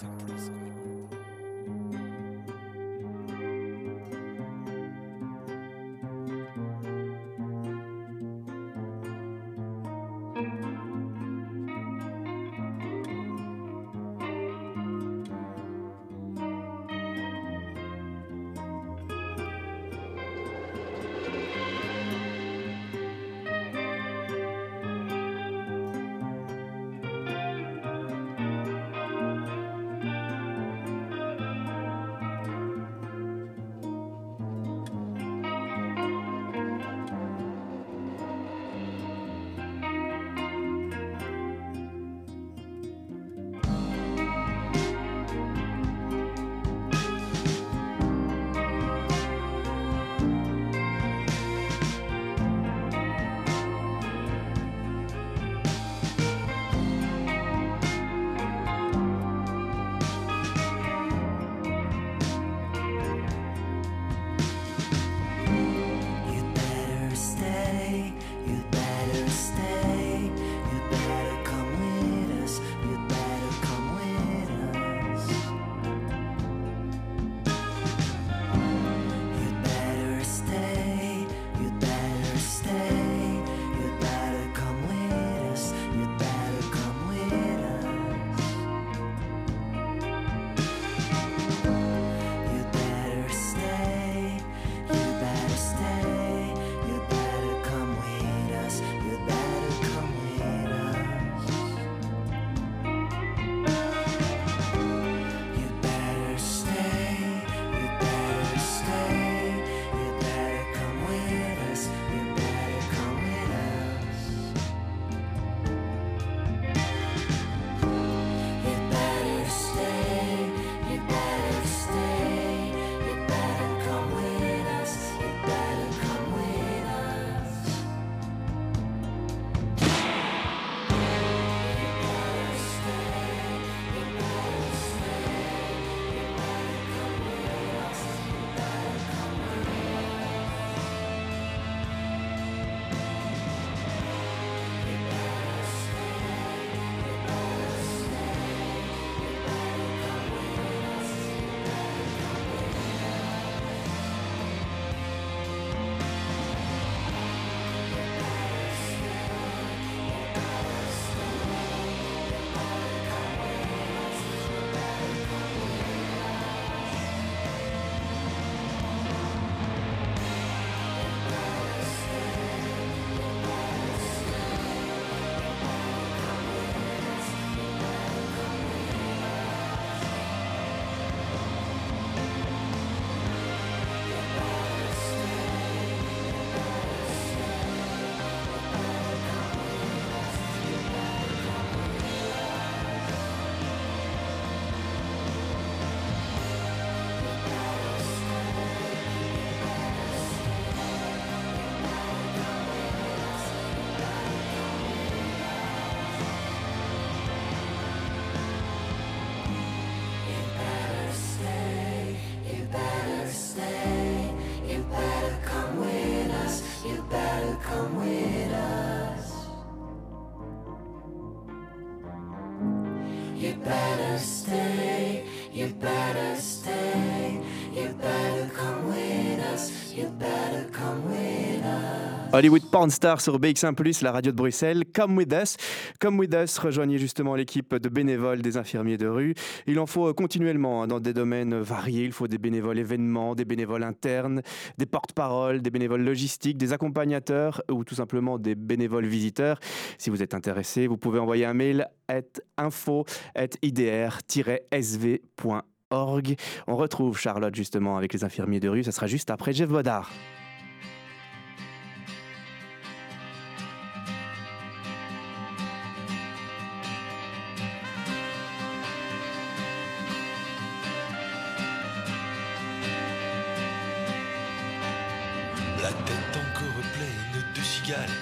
Pornstar sur BX1+, la radio de Bruxelles. Come with us. Come with us, rejoignez justement l'équipe de bénévoles des infirmiers de rue. Il en faut euh, continuellement hein, dans des domaines variés. Il faut des bénévoles événements, des bénévoles internes, des porte-paroles, des bénévoles logistiques, des accompagnateurs ou tout simplement des bénévoles visiteurs. Si vous êtes intéressé, vous pouvez envoyer un mail à info@idr-sv.org. On retrouve Charlotte justement avec les infirmiers de rue. Ça sera juste après Jeff Bodard.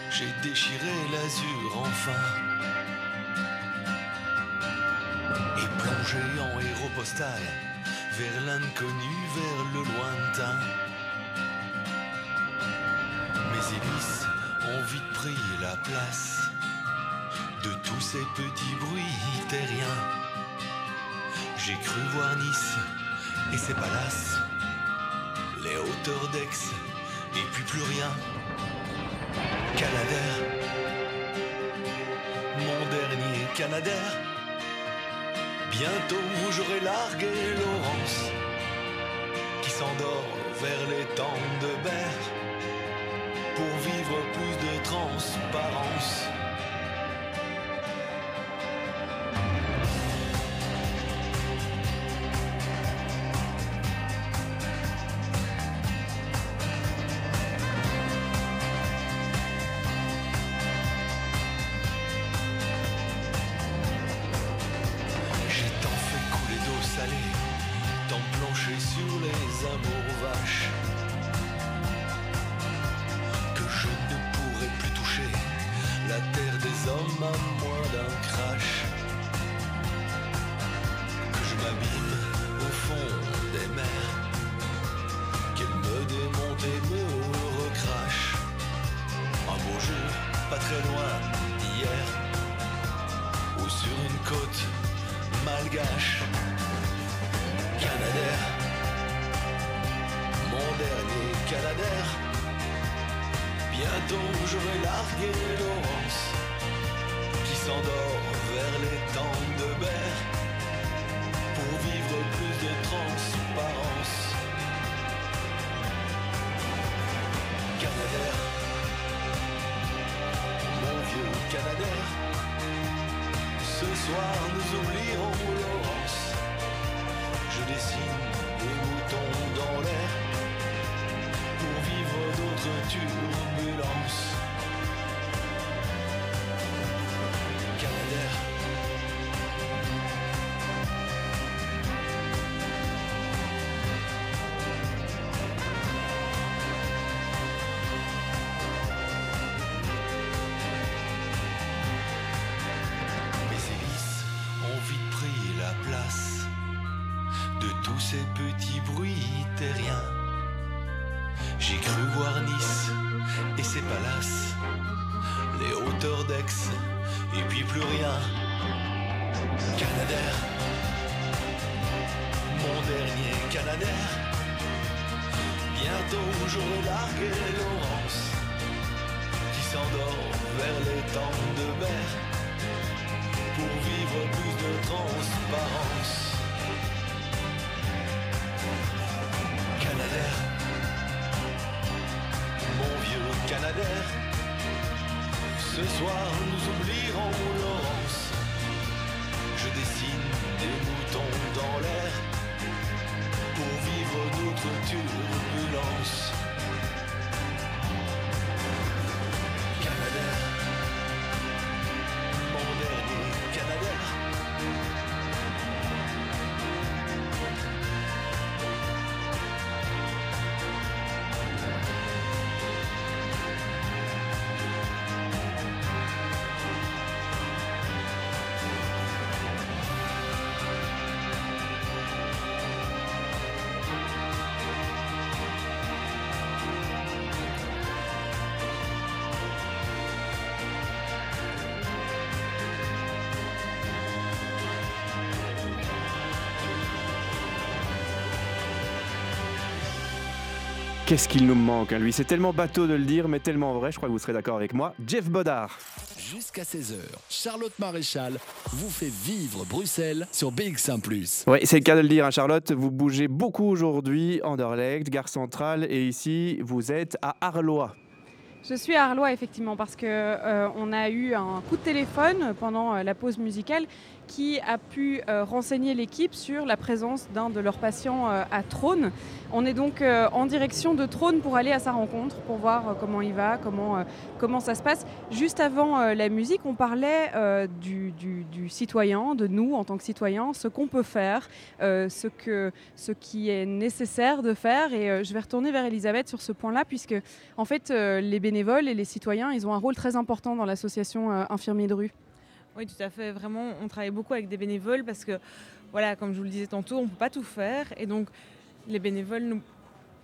J'ai déchiré l'azur enfin. Et plongé en héros postal, vers l'inconnu, vers le lointain. Mes hélices ont vite pris la place de tous ces petits bruits terriens. J'ai cru voir Nice et ses palaces, les hauteurs d'Aix et puis plus rien. Canadair, mon dernier Canadair. Bientôt j'aurai largué Laurence, qui s'endort vers les temps de Berre, pour vivre plus de transparence. Moins d'un crash. Que je m'abîme au fond des mers, qu'elle me démonte et me recrache. Un beau jour, pas très loin d'hier, ou sur une côte malgache. Canadair, mon dernier Canadair. Bientôt j'aurai largué qui s'endort vers les temps de Berre, pour vivre plus de transparence. Canadair, mon vieux Canadair. Ce soir nous oublierons Laurence. Je dessine des moutons dans l'air pour vivre d'autres turbulences. Plus rien. Canadair, mon dernier Canadair. Bientôt j'aurai largué Laurence qui s'endort vers les temps de mer pour vivre plus de transparence. Canadair, mon vieux Canadair, ce soir nous oublierons Laurence. Je dessine des moutons dans l'air pour vivre d'autres turbulences. Qu'est-ce qu'il nous manque, hein, lui? C'est tellement bateau de le dire, mais tellement vrai, je crois que vous serez d'accord avec moi. Jeff Bodard. Jusqu'à 16h, Charlotte Maréchal vous fait vivre Bruxelles sur BX1 Oui, c'est le cas de le dire, hein, Charlotte. Vous bougez beaucoup aujourd'hui, Anderlecht, Gare Centrale, et ici, vous êtes à Arlois. Je suis à Arlois effectivement parce que euh, on a eu un coup de téléphone pendant euh, la pause musicale qui a pu euh, renseigner l'équipe sur la présence d'un de leurs patients euh, à Trône. On est donc euh, en direction de Trône pour aller à sa rencontre, pour voir comment il va, comment, comment ça se passe. Juste avant la musique, on parlait du, citoyen, de nous en tant que citoyens, ce qu'on peut faire, ce, que, ce qui est nécessaire de faire. Et je vais retourner vers Elisabeth sur ce point-là, puisque en fait, les bénévoles et les citoyens, ils ont un rôle très important dans l'association Infirmiers de rue. Oui, tout à fait. Vraiment, on travaille beaucoup avec des bénévoles parce que, voilà, comme je vous le disais tantôt, on ne peut pas tout faire. Et donc, les bénévoles nous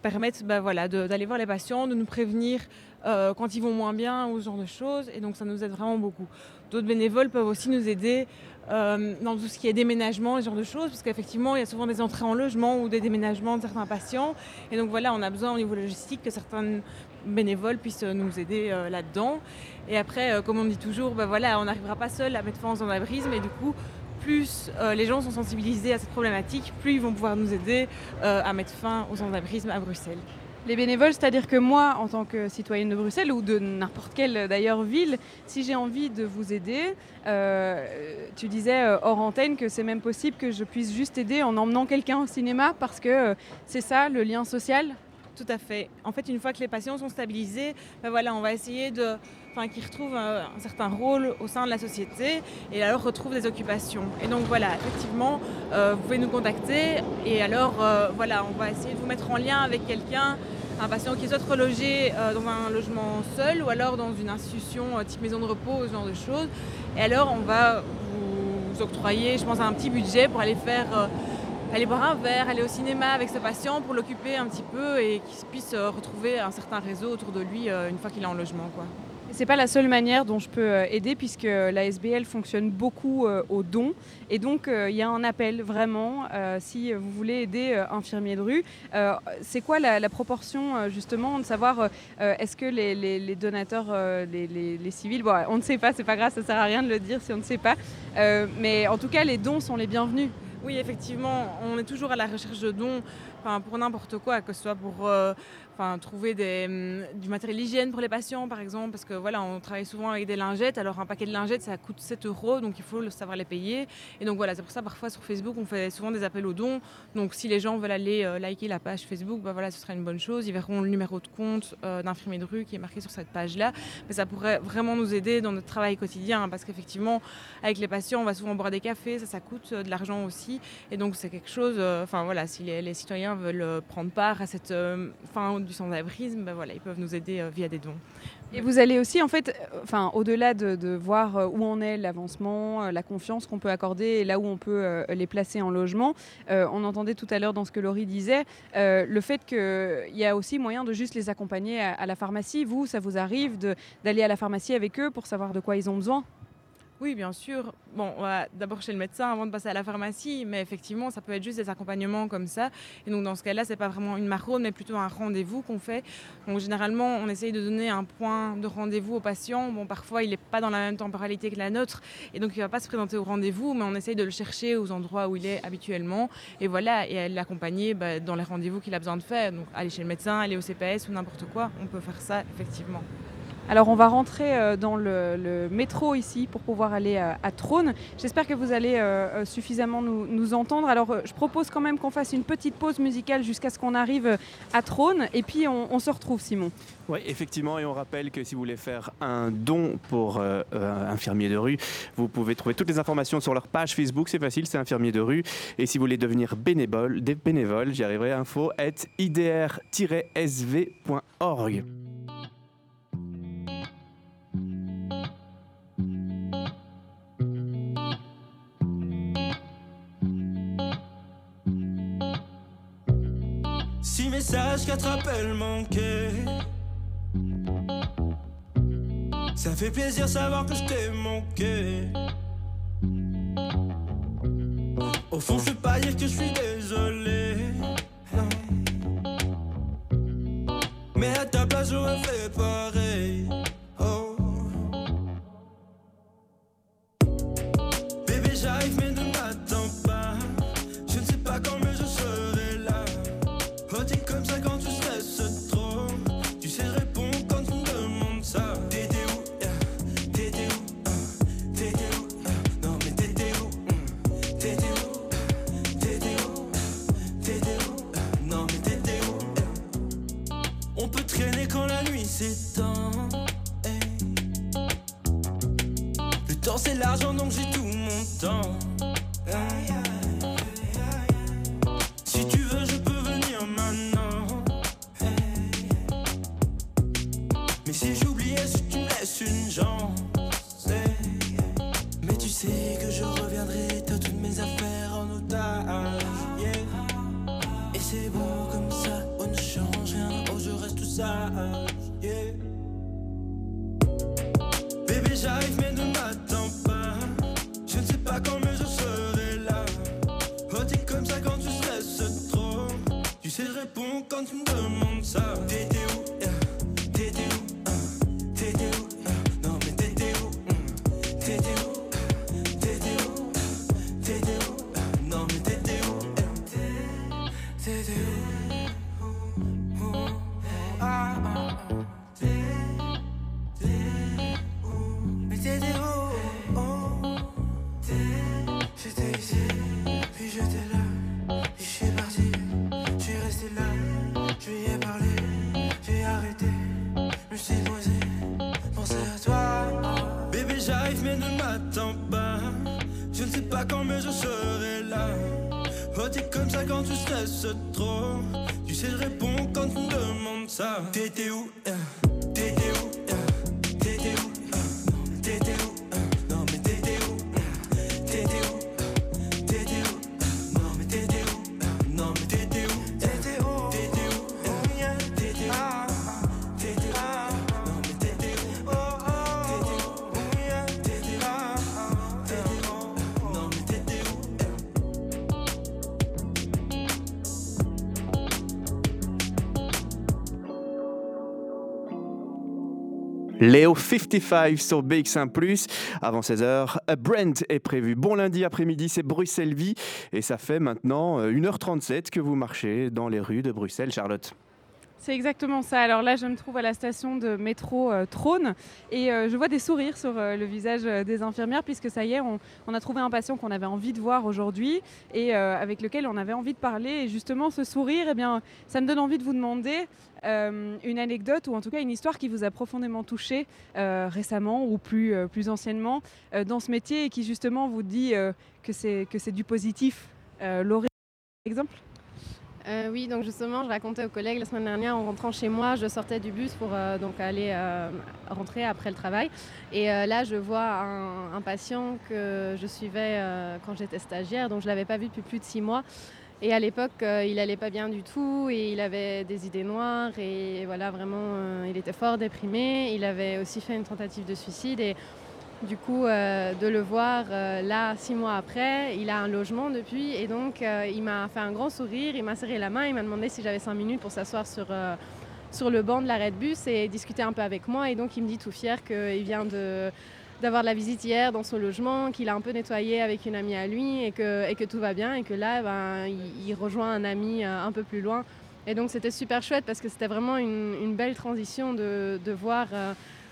permettent bah, voilà, d'aller voir les patients, de nous prévenir euh, quand ils vont moins bien ou ce genre de choses. Et donc, ça nous aide vraiment beaucoup. D'autres bénévoles peuvent aussi nous aider euh, dans tout ce qui est déménagement, ce genre de choses, parce qu'effectivement, il y a souvent des entrées en logement ou des déménagements de certains patients. Et donc, voilà, on a besoin au niveau logistique que certains bénévoles puissent nous aider euh, là-dedans. Et après, euh, comme on dit toujours, bah voilà, on n'arrivera pas seul à mettre fin au sans-abrisme et du coup, plus euh, les gens sont sensibilisés à cette problématique, plus ils vont pouvoir nous aider euh, à mettre fin au sans-abrisme à Bruxelles. Les bénévoles, c'est-à-dire que moi, en tant que citoyenne de Bruxelles ou de n'importe quelle d'ailleurs ville, si j'ai envie de vous aider, tu disais hors antenne que c'est même possible que je puisse juste aider en emmenant quelqu'un au cinéma parce que c'est ça le lien social? Tout à fait. En fait, une fois que les patients sont stabilisés, ben voilà, on va essayer de, enfin, qu'ils retrouvent un, un certain rôle au sein de la société et alors retrouvent des occupations. Et donc voilà, effectivement, euh, vous pouvez nous contacter et alors euh, voilà, on va essayer de vous mettre en lien avec quelqu'un, un patient qui souhaite reloger euh, dans un logement seul ou alors dans une institution euh, type maison de repos, ce genre de choses. Et alors, on va vous octroyer, je pense, un petit budget pour aller faire euh, aller boire un verre, aller au cinéma avec ce patient pour l'occuper un petit peu et qu'il puisse euh, retrouver un certain réseau autour de lui euh, une fois qu'il est en logement. Quoi. C'est pas la seule manière dont je peux euh, aider puisque la SBL fonctionne beaucoup aux dons et donc il y a un appel vraiment si vous voulez aider euh, infirmiers de rue. C'est quoi la, proportion justement de savoir est-ce que les, donateurs, les, civils, on ne sait pas, c'est pas grave, ça sert à rien de le dire si on ne sait pas, mais en tout cas les dons sont les bienvenus. Oui, effectivement, on est toujours à la recherche de dons enfin, pour n'importe quoi, que ce soit pour euh, enfin, trouver hum, du matériel hygiène pour les patients, par exemple, parce que voilà, on travaille souvent avec des lingettes. Alors, un paquet de lingettes, ça coûte 7 euros, donc il faut savoir les payer. Et donc, voilà, c'est pour ça, parfois, sur Facebook, on fait souvent des appels aux dons. Donc, si les gens veulent aller euh, liker la page Facebook, bah, voilà, ce sera une bonne chose. Ils verront le numéro de compte euh, d'infirmier de rue qui est marqué sur cette page-là. Mais ça pourrait vraiment nous aider dans notre travail quotidien, hein, parce qu'effectivement, avec les patients, on va souvent boire des cafés, ça, ça coûte euh, de l'argent aussi. Et donc, c'est quelque chose, euh, enfin voilà, si les, citoyens veulent prendre part à cette fin du sans-abrisme, ben voilà, ils peuvent nous aider euh, via des dons. Et vous allez aussi, en fait, euh, enfin, au-delà de, voir euh, où en est l'avancement, la confiance qu'on peut accorder et là où on peut les placer en logement, on entendait tout à l'heure dans ce que Laurie disait, le fait qu'il y a aussi moyen de juste les accompagner à, à la pharmacie. Vous, ça vous arrive d'aller à la pharmacie avec eux pour savoir de quoi ils ont besoin? Oui, bien sûr. Bon, d'abord chez le médecin avant de passer à la pharmacie, mais effectivement, ça peut être juste des accompagnements comme ça. Et donc, dans ce cas-là, c'est pas vraiment une maraude, mais plutôt un rendez-vous qu'on fait. Donc, généralement, on essaye de donner un point de rendez-vous au patient. Bon, parfois, il n'est pas dans la même temporalité que la nôtre, et donc il va pas se présenter au rendez-vous, mais on essaye de le chercher aux endroits où il est habituellement. Et voilà, et l'accompagner bah, dans les rendez-vous qu'il a besoin de faire. Donc, aller chez le médecin, aller au CPS ou n'importe quoi, on peut faire ça, effectivement. Alors on va rentrer euh, dans le, métro ici pour pouvoir aller à, à Trône. J'espère que vous allez euh, euh, suffisamment nous, entendre. Alors euh, je propose quand même qu'on fasse une petite pause musicale jusqu'à ce qu'on arrive euh, à Trône et puis on, on se retrouve Simon. Oui, effectivement, et on rappelle que si vous voulez faire un don pour euh, euh, Infirmier de rue, vous pouvez trouver toutes les informations sur leur page Facebook, c'est facile, c'est Infirmier de rue. Et si vous voulez devenir bénévole, des bénévoles, j'y arriverai, info at idr-sv.org. Six messages, quatre appels manqués. Ça fait plaisir savoir que je t'ai manqué. Au fond, je vais pas dire que je suis désolé. non. Mais à ta place, j'aurais fait pareil. Léo 55 sur BX1 Avant 16h, Brent est prévu. Bon lundi après-midi, c'est Bruxelles Vie. Et ça fait maintenant euh, 1h37 que vous marchez dans les rues de Bruxelles, Charlotte. C'est exactement ça. Alors là, je me trouve à la station de métro euh, Trône et euh, je vois des sourires sur euh, le visage des infirmières puisque ça y est, on, a trouvé un patient qu'on avait envie de voir aujourd'hui et avec lequel on avait envie de parler. Et justement, ce sourire, eh bien, ça me donne envie de vous demander une anecdote ou en tout cas une histoire qui vous a profondément touché récemment ou plus, plus anciennement dans ce métier et qui justement vous dit que c'est du positif. Laurie, exemple? Euh, oui, donc justement, je racontais aux collègues la semaine dernière, en rentrant chez moi, je sortais du bus pour euh, donc aller euh, rentrer après le travail. Et là, je vois un, patient que je suivais quand j'étais stagiaire, donc je ne l'avais pas vu depuis plus de six mois. Et à l'époque, il allait pas bien du tout et il avait des idées noires et voilà, vraiment, il était fort déprimé. Il avait aussi fait une tentative de suicide et du coup, euh, de le voir euh, là, six mois après, il a un logement depuis et donc euh, il m'a fait un grand sourire, il m'a serré la main, il m'a demandé si j'avais cinq minutes pour s'asseoir sur, sur le banc de l'arrêt de bus et discuter un peu avec moi. Et donc il me dit tout fier qu'il vient de d'avoir de la visite hier dans son logement, qu'il a un peu nettoyé avec une amie à lui et que, et que tout va bien et que là, ben, il, rejoint un ami un peu plus loin. Et donc c'était super chouette parce que c'était vraiment une, belle transition de, de voir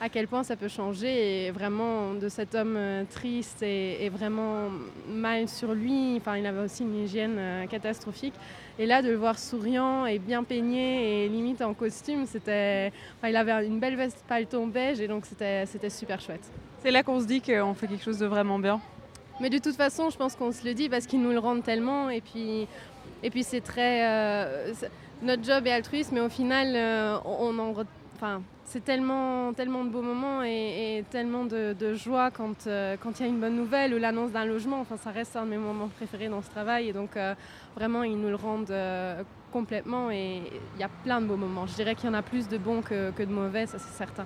à quel point ça peut changer et vraiment de cet homme euh, triste et, et vraiment mal sur lui. Enfin, il avait aussi une hygiène euh, catastrophique. Et là, de le voir souriant et bien peigné et limite en costume, c'était. enfin, il avait une belle veste paleton beige et donc c'était super chouette. C'est là qu'on se dit qu'on fait quelque chose de vraiment bien. Mais de toute façon, je pense qu'on se le dit parce qu'ils nous le rendent tellement. Et puis, et puis c'est très. euh, notre job est altruiste, mais au final, euh, on en. re- Enfin, c'est tellement, tellement de beaux moments et, et tellement de, de joie quand euh, quand il y a une bonne nouvelle ou l'annonce d'un logement. Enfin, ça reste un de mes moments préférés dans ce travail. Et donc, euh, vraiment, ils nous le rendent euh, complètement. Et il y a plein de beaux moments. Je dirais qu'il y en a plus de bons que, que de mauvais, ça c'est certain.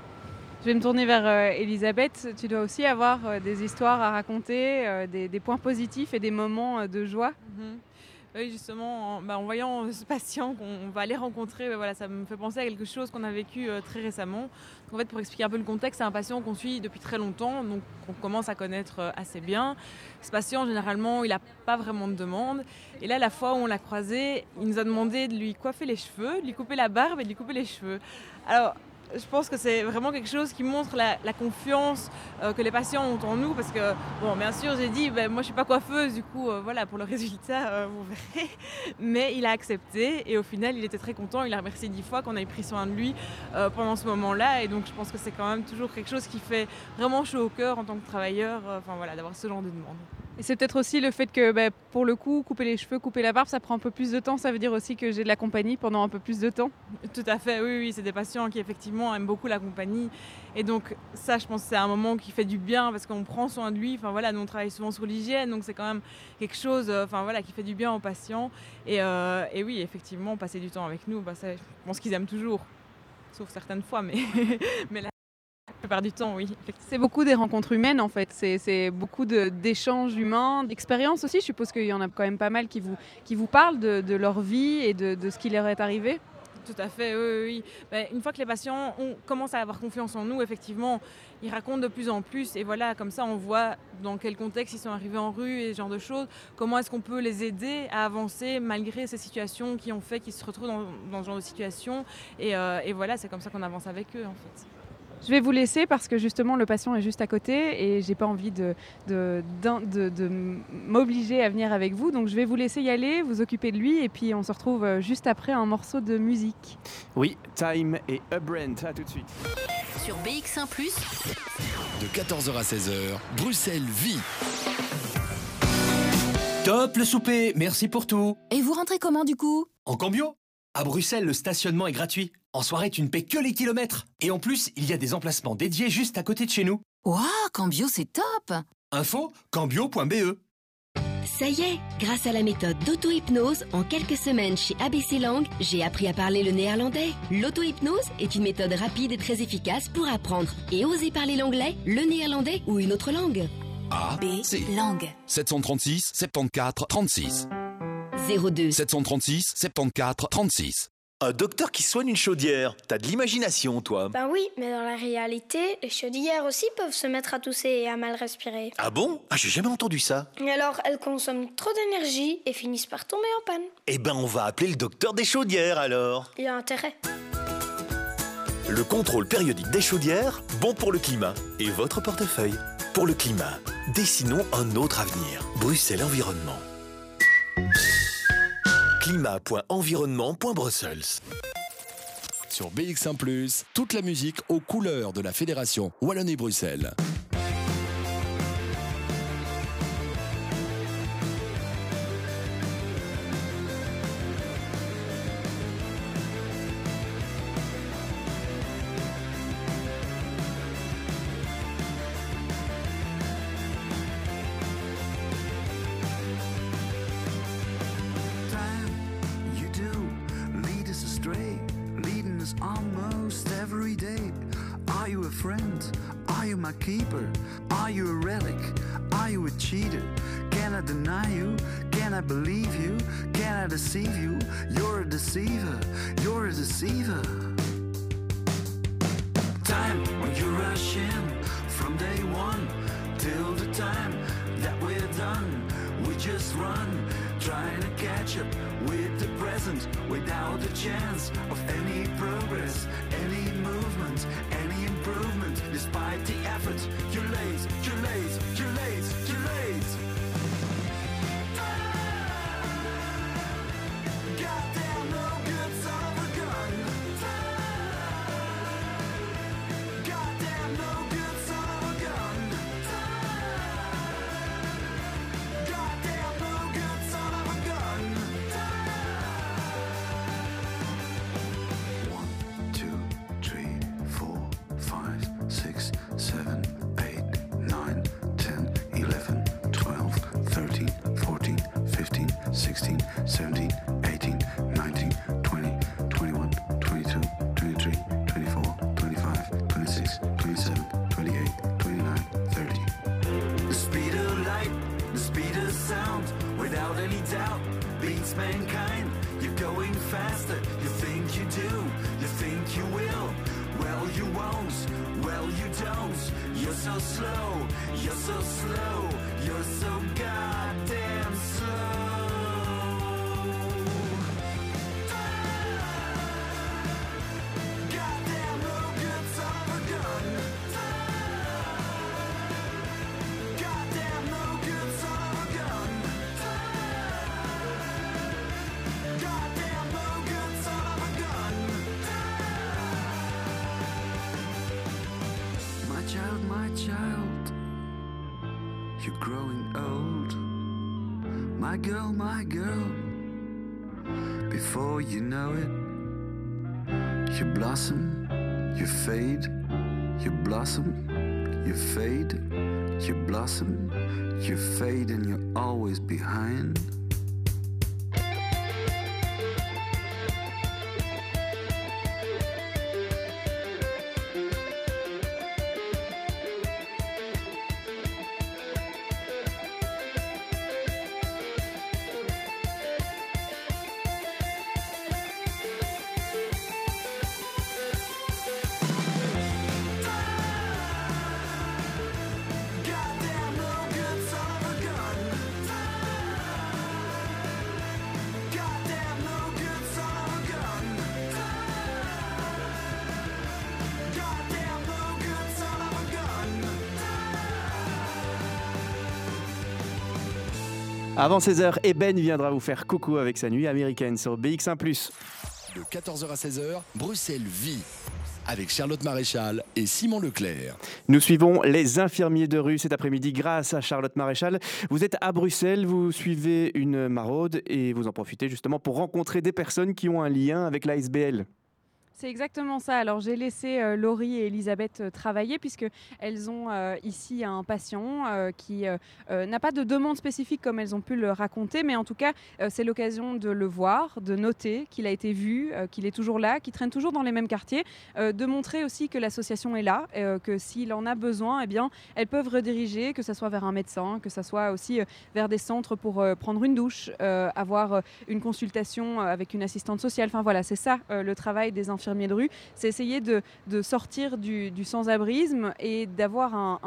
Je vais me tourner vers euh, Elisabeth. Tu dois aussi avoir euh, des histoires à raconter, euh, des, des points positifs et des moments euh, de joie. Mhm. Justement, en, bah, voyant ce patient qu'on va aller rencontrer, voilà, ça me fait penser à quelque chose qu'on a vécu euh, très récemment. En fait, pour expliquer un peu le contexte, c'est un patient qu'on suit depuis très longtemps, donc qu'on commence à connaître euh, assez bien. Ce patient, généralement, il n'a pas vraiment de demande. Et là, la fois où on l'a croisé, il nous a demandé de lui coiffer les cheveux, de lui couper la barbe et de lui couper les cheveux. Alors, je pense que c'est vraiment quelque chose qui montre la, confiance euh, que les patients ont en nous parce que, bon, bien sûr, j'ai dit, ben, moi je suis pas coiffeuse, du coup, euh, voilà, pour le résultat, euh, vous verrez. Mais il a accepté et au final, il était très content. Il a remercié dix fois qu'on ait pris soin de lui pendant ce moment-là. Et donc, je pense que c'est quand même toujours quelque chose qui fait vraiment chaud au cœur en tant que travailleur, voilà, d'avoir ce genre de demande. Et c'est peut-être aussi le fait que, bah, pour le coup, couper les cheveux, couper la barbe, ça prend un peu plus de temps. Ça veut dire aussi que j'ai de la compagnie pendant un peu plus de temps. Tout à fait, oui, oui, c'est des patients qui effectivement aiment beaucoup la compagnie. Et donc ça, je pense que c'est un moment qui fait du bien parce qu'on prend soin de lui. Enfin voilà, nous on travaille souvent sur l'hygiène, donc c'est quand même quelque chose euh, enfin, voilà, qui fait du bien aux patients. Et, euh, et oui, effectivement, passer du temps avec nous, bah, ça, je pense qu'ils aiment toujours. Sauf certaines fois, mais, mais la plupart du temps, oui. C'est beaucoup des rencontres humaines en fait. C'est- beaucoup de- d'échanges humains, d'expériences aussi. Je suppose qu'il y en a quand même pas mal qui vous, qui vous parlent de, de leur vie et de, de ce qui leur est arrivé. Tout à fait, oui. Ben, une fois que les patients ont, commencent à avoir confiance en nous, effectivement, ils racontent de plus en plus. Et voilà, comme ça, on voit dans quel contexte ils sont arrivés en rue et ce genre de choses. Comment est-ce qu'on peut les aider à avancer malgré ces situations qui ont fait qu'ils se retrouvent dans, dans ce genre de situation. Et, euh, et voilà, c'est comme ça qu'on avance avec eux, en fait. Je vais vous laisser parce que justement le patient est juste à côté et j'ai pas envie de, de, d'in- de- de m'obliger à venir avec vous. Donc je vais vous laisser y aller, vous occuper de lui et puis on se retrouve euh, juste après un morceau de musique. Oui, Time et Ubrent, à tout de suite. Sur BX1 ⁇ De 14h à 16h, Bruxelles vit. Top le souper, merci pour tout. Et vous rentrez comment du coup? En cambio? À Bruxelles, le stationnement est gratuit. En soirée, tu ne paies que les kilomètres. Et en plus, il y a des emplacements dédiés juste à côté de chez nous. Waouh, Cambio, c'est top Info cambio.be Ça y est, grâce à la méthode d'auto-hypnose, en quelques semaines chez ABC Lang, j'ai appris à parler le néerlandais. L'auto-hypnose est une méthode rapide et très efficace pour apprendre et oser parler l'anglais, le néerlandais ou une autre langue. A, C. Langue. 736 74 36. 02 736 74 36. Un docteur qui soigne une chaudière. T'as de l'imagination, toi. Ben oui, mais dans la réalité, les chaudières aussi peuvent se mettre à tousser et à mal respirer. Ah bon? Ah, j'ai jamais entendu ça. Et alors, elles consomment trop d'énergie et finissent par tomber en panne. Eh ben, on va appeler le docteur des chaudières alors. Il y a intérêt. Le contrôle périodique des chaudières, bon pour le climat et votre portefeuille. Pour le climat, dessinons un autre avenir. Bruxelles Environnement. Sur BX1 toute la musique aux couleurs de la Fédération Wallonie-Bruxelles. Cheater? Can I deny you? Can I believe you? Can I deceive you? You're a deceiver. You're a deceiver. Time when you rush in from day one till the time that we're done. We just run, trying to catch up with the present without the chance of any progress, any movement, any improvement. Despite the effort, you're late, you're late, blossom, you fade, you blossom, you fade, and you're always behind. Avant 16h, Eben viendra vous faire coucou avec sa nuit américaine sur BX1+. De 14h à 16h, Bruxelles vit. Avec Charlotte Maréchal et Simon Leclerc. Nous suivons les infirmiers de rue cet après-midi grâce à Charlotte Maréchal. Vous êtes à Bruxelles, vous suivez une maraude et vous en profitez justement pour rencontrer des personnes qui ont un lien avec l'ASBL. C'est exactement ça. Alors j'ai laissé euh, Laurie et Elisabeth euh, travailler puisque elles ont euh, ici un patient euh, qui n'a pas de demande spécifique comme elles ont pu le raconter, mais en tout cas c'est l'occasion de le voir, de noter qu'il a été vu, qu'il est toujours là, qu'il traîne toujours dans les mêmes quartiers, de montrer aussi que l'association est là, que s'il en a besoin, eh bien elles peuvent rediriger, que ce soit vers un médecin, que ce soit aussi vers des centres pour prendre une douche, avoir une consultation avec une assistante sociale. Enfin voilà, c'est ça le travail des infirmiers de rue, c'est essayer de, sortir du, sans-abrisme et d'avoir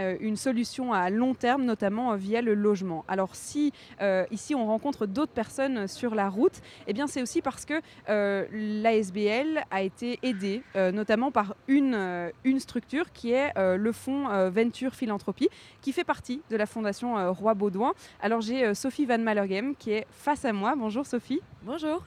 euh, une solution à long terme, notamment euh, via le logement. Alors si euh, ici on rencontre d'autres personnes sur la route, eh bien c'est aussi parce que l'ASBL a été aidée, notamment par une, structure qui est le fonds Venture Philanthropie, qui fait partie de la fondation Roi Baudouin. Alors j'ai Sophie Van Mallergem qui est face à moi. Bonjour Sophie. Bonjour.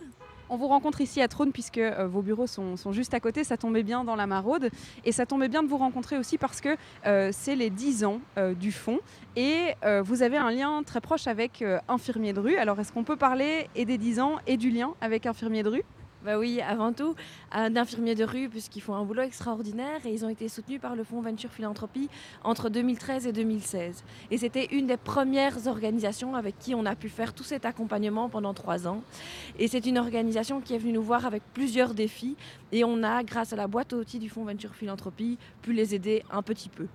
On vous rencontre ici à Trône puisque euh, vos bureaux sont, juste à côté, ça tombait bien dans la maraude. Et ça tombait bien de vous rencontrer aussi parce que euh, c'est les 10 ans euh, du fonds et vous avez un lien très proche avec Infirmier de rue. Alors est-ce qu'on peut parler des 10 ans et du lien avec Infirmier de rue? Bah oui, avant tout, d'infirmiers de rue, puisqu'ils font un boulot extraordinaire et ils ont été soutenus par le Fonds Venture Philanthropie entre 2013 et 2016. Et c'était une des premières organisations avec qui on a pu faire tout cet accompagnement pendant trois ans. Et c'est une organisation qui est venue nous voir avec plusieurs défis et on a, grâce à la boîte à outils du Fonds Venture Philanthropie, pu les aider un petit peu.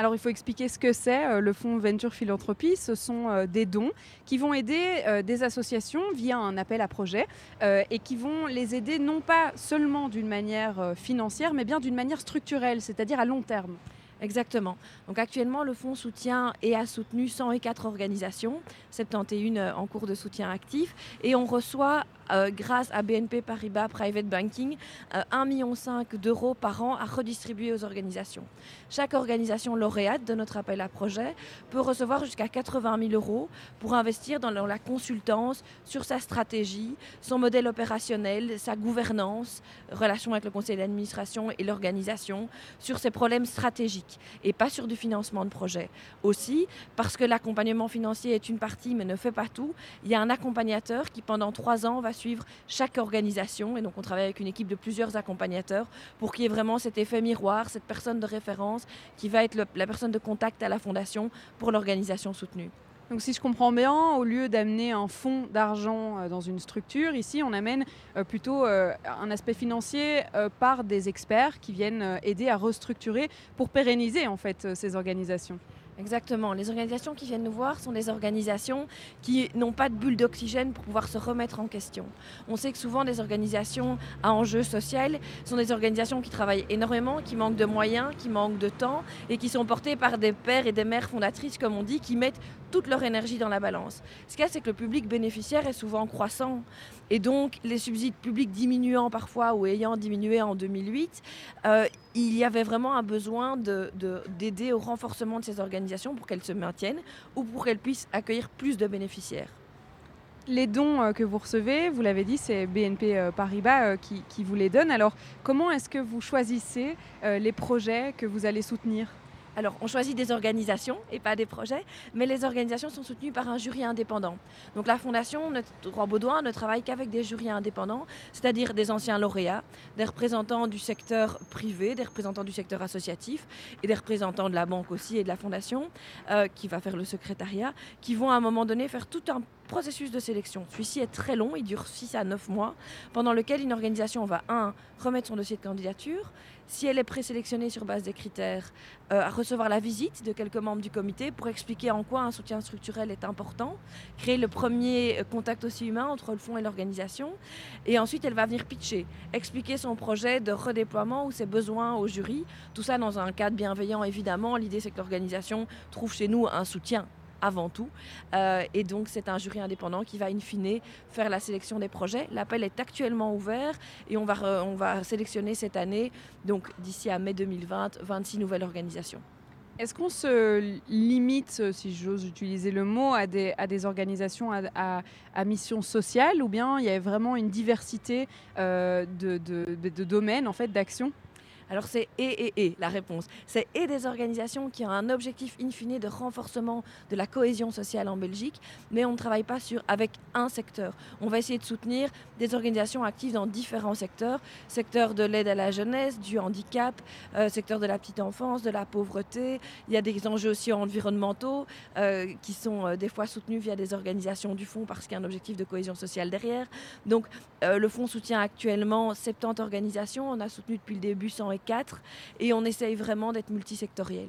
Alors il faut expliquer ce que c'est euh, le fonds Venture Philanthropie. Ce sont euh, des dons qui vont aider euh, des associations via un appel à projet et qui vont les aider non pas seulement d'une manière financière mais bien d'une manière structurelle, c'est-à-dire à long terme. Exactement. Donc actuellement, le fonds soutient et a soutenu 104 organisations, 71 euh, en cours de soutien actif, et on reçoit, euh, grâce à BNP Paribas Private Banking, euh, 1,5 million d'euros par an à redistribuer aux organisations. Chaque organisation lauréate de notre appel à projet peut recevoir jusqu'à 80 000 euros pour investir dans la consultance sur sa stratégie, son modèle opérationnel, sa gouvernance, relation avec le conseil d'administration et l'organisation, sur ses problèmes stratégiques et pas sur du financement de projet. Aussi, parce que l'accompagnement financier est une partie mais ne fait pas tout, il y a un accompagnateur qui pendant trois ans va suivre chaque organisation et donc on travaille avec une équipe de plusieurs accompagnateurs pour qu'il y ait vraiment cet effet miroir, cette personne de référence qui va être la personne de contact à la fondation pour l'organisation soutenue. Donc si je comprends bien, au lieu d'amener un fonds d'argent euh, dans une structure, ici on amène euh, plutôt euh, un aspect financier par des experts qui viennent aider à restructurer pour pérenniser en fait ces organisations. Exactement. Les organisations qui viennent nous voir sont des organisations qui n'ont pas de bulle d'oxygène pour pouvoir se remettre en question. On sait que souvent des organisations à enjeu social sont des organisations qui travaillent énormément, qui manquent de moyens, qui manquent de temps et qui sont portées par des pères et des mères fondatrices, comme on dit, qui mettent toute leur énergie dans la balance. Ce qu'il y a, c'est que le public bénéficiaire est souvent croissant. Et donc, les subsides publics diminuant parfois ou ayant diminué en 2008, euh, il y avait vraiment un besoin de- de- d'aider au renforcement de ces organisations pour qu'elles se maintiennent ou pour qu'elles puissent accueillir plus de bénéficiaires. Les dons euh, que vous recevez, vous l'avez dit, c'est BNP euh, Paribas euh, qui, vous les donne. Alors, comment est-ce que vous choisissez les projets que vous allez soutenir? Alors, on choisit des organisations et pas des projets, mais les organisations sont soutenues par un jury indépendant. Donc, la Fondation Notre Droit Baudouin ne travaille qu'avec des jurys indépendants, c'est-à-dire des anciens lauréats, des représentants du secteur privé, des représentants du secteur associatif et des représentants de la banque aussi et de la Fondation, euh, qui va faire le secrétariat, qui vont à un moment donné faire tout un processus de sélection. Celui-ci est très long, il dure 6 à 9 mois, pendant lequel une organisation va, un, remettre son dossier de candidature, si elle est présélectionnée sur base des critères, euh, à recevoir la visite de quelques membres du comité pour expliquer en quoi un soutien structurel est important, créer le premier euh, contact aussi humain entre le fonds et l'organisation, et ensuite elle va venir pitcher, expliquer son projet de redéploiement ou ses besoins au jury, tout ça dans un cadre bienveillant évidemment. L'idée c'est que l'organisation trouve chez nous un soutien avant tout. Euh, et donc, c'est un jury indépendant qui va, in fine, faire la sélection des projets. L'appel est actuellement ouvert et on va, on va sélectionner cette année, donc d'ici à mai 2020, 26 nouvelles organisations. Est-ce qu'on se limite, si j'ose utiliser le mot, à des, à des organisations à, à- mission sociale ou bien il y a vraiment une diversité euh, de- de domaines, en fait, d'actions Alors c'est et et et la réponse. C'est et des organisations qui ont un objectif in fine de renforcement de la cohésion sociale en Belgique, mais on ne travaille pas sur avec un secteur. On va essayer de soutenir des organisations actives dans différents secteurs, secteur de l'aide à la jeunesse, du handicap, euh, secteur de la petite enfance, de la pauvreté. Il y a des enjeux aussi environnementaux euh, qui sont euh, des fois soutenus via des organisations du fonds parce qu'il y a un objectif de cohésion sociale derrière. Donc le fonds soutient actuellement 70 organisations. On a soutenu depuis le début 104 et on essaye vraiment d'être multisectoriel.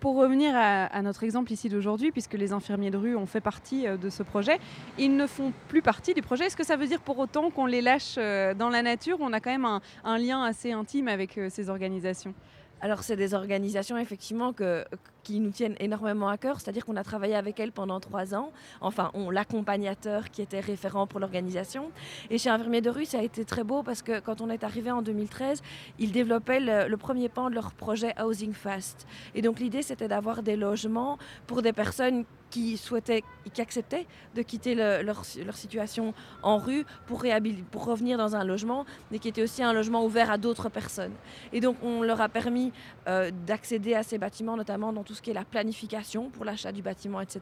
Pour revenir à, à notre exemple ici d'aujourd'hui, puisque les infirmiers de rue ont fait partie euh, de ce projet, ils ne font plus partie du projet. Est-ce que ça veut dire pour autant qu'on les lâche euh, dans la nature On a quand même un, un lien assez intime avec euh, ces organisations? Alors, c'est des organisations effectivement que, qui nous tiennent énormément à cœur, c'est-à-dire qu'on a travaillé avec elles pendant trois ans. Enfin, on l'accompagnateur qui était référent pour l'organisation. Et chez Infirmiers de rue, ça a été très beau parce que quand on est arrivé en 2013, ils développaient le, premier pan de leur projet Housing Fast. Et donc, l'idée, c'était d'avoir des logements pour des personnes qui souhaitaient, qui acceptaient de quitter le- leur, situation en rue pour, pour revenir dans un logement, mais qui était aussi un logement ouvert à d'autres personnes. Et donc, on leur a permis euh, d'accéder à ces bâtiments, notamment dans tout ce qui est la planification pour l'achat du bâtiment, etc.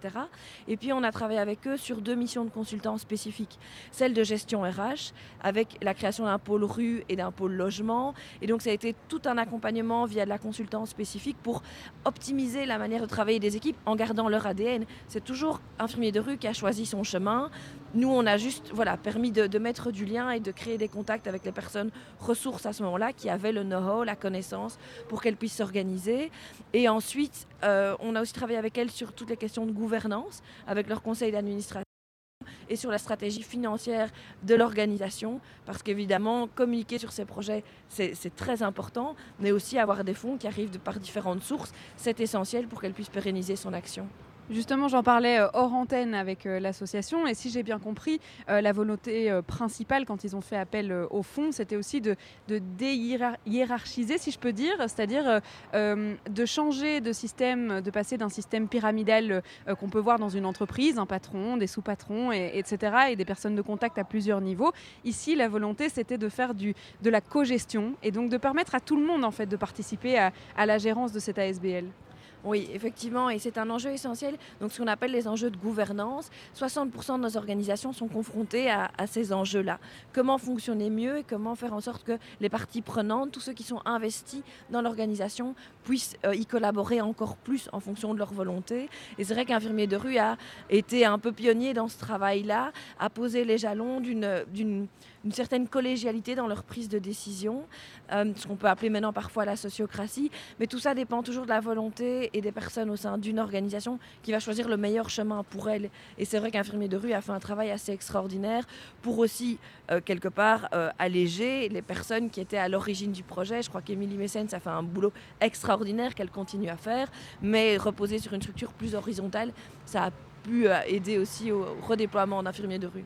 Et puis, on a travaillé avec eux sur deux missions de consultants spécifiques. Celle de gestion RH, avec la création d'un pôle rue et d'un pôle logement. Et donc, ça a été tout un accompagnement via de la consultance spécifique pour optimiser la manière de travailler des équipes en gardant leur ADN. C'est toujours infirmier de rue qui a choisi son chemin. Nous, on a juste voilà, permis de, de mettre du lien et de créer des contacts avec les personnes ressources à ce moment-là qui avaient le know-how, la connaissance pour qu'elles puissent s'organiser. Et ensuite, euh, on a aussi travaillé avec elles sur toutes les questions de gouvernance, avec leur conseil d'administration et sur la stratégie financière de l'organisation, parce qu'évidemment, communiquer sur ces projets, c'est très important, mais aussi avoir des fonds qui arrivent de par différentes sources, c'est essentiel pour qu'elle puisse pérenniser son action. Justement, j'en parlais euh, hors antenne avec euh, l'association et si j'ai bien compris, euh, la volonté principale quand ils ont fait appel au fonds, c'était aussi de, déhiérarchiser, si je peux dire, c'est-à-dire de changer de système, de passer d'un système pyramidal qu'on peut voir dans une entreprise, un patron, des sous-patrons, et- etc., et des personnes de contact à plusieurs niveaux. Ici, la volonté, c'était de faire de la co-gestion et donc de permettre à tout le monde en fait de participer à, à la gérance de cette ASBL. Oui, effectivement, et c'est un enjeu essentiel. Donc, ce qu'on appelle les enjeux de gouvernance, 60% de nos organisations sont confrontées à, ces enjeux-là. Comment fonctionner mieux et comment faire en sorte que les parties prenantes, tous ceux qui sont investis dans l'organisation, puissent euh, y collaborer encore plus en fonction de leur volonté? Et c'est vrai qu'Infirmier de rue a été un peu pionnier dans ce travail-là, a posé les jalons d'une une certaine collégialité dans leur prise de décision, euh, ce qu'on peut appeler maintenant parfois la sociocratie. Mais tout ça dépend toujours de la volonté et des personnes au sein d'une organisation qui va choisir le meilleur chemin pour elles. Et c'est vrai qu'Infirmier de rue a fait un travail assez extraordinaire pour aussi, euh, quelque part, euh, alléger les personnes qui étaient à l'origine du projet. Je crois qu'Émilie Messens a fait un boulot extraordinaire qu'elle continue à faire, mais reposer sur une structure plus horizontale, ça a pu aider aussi au redéploiement d'infirmiers de rue.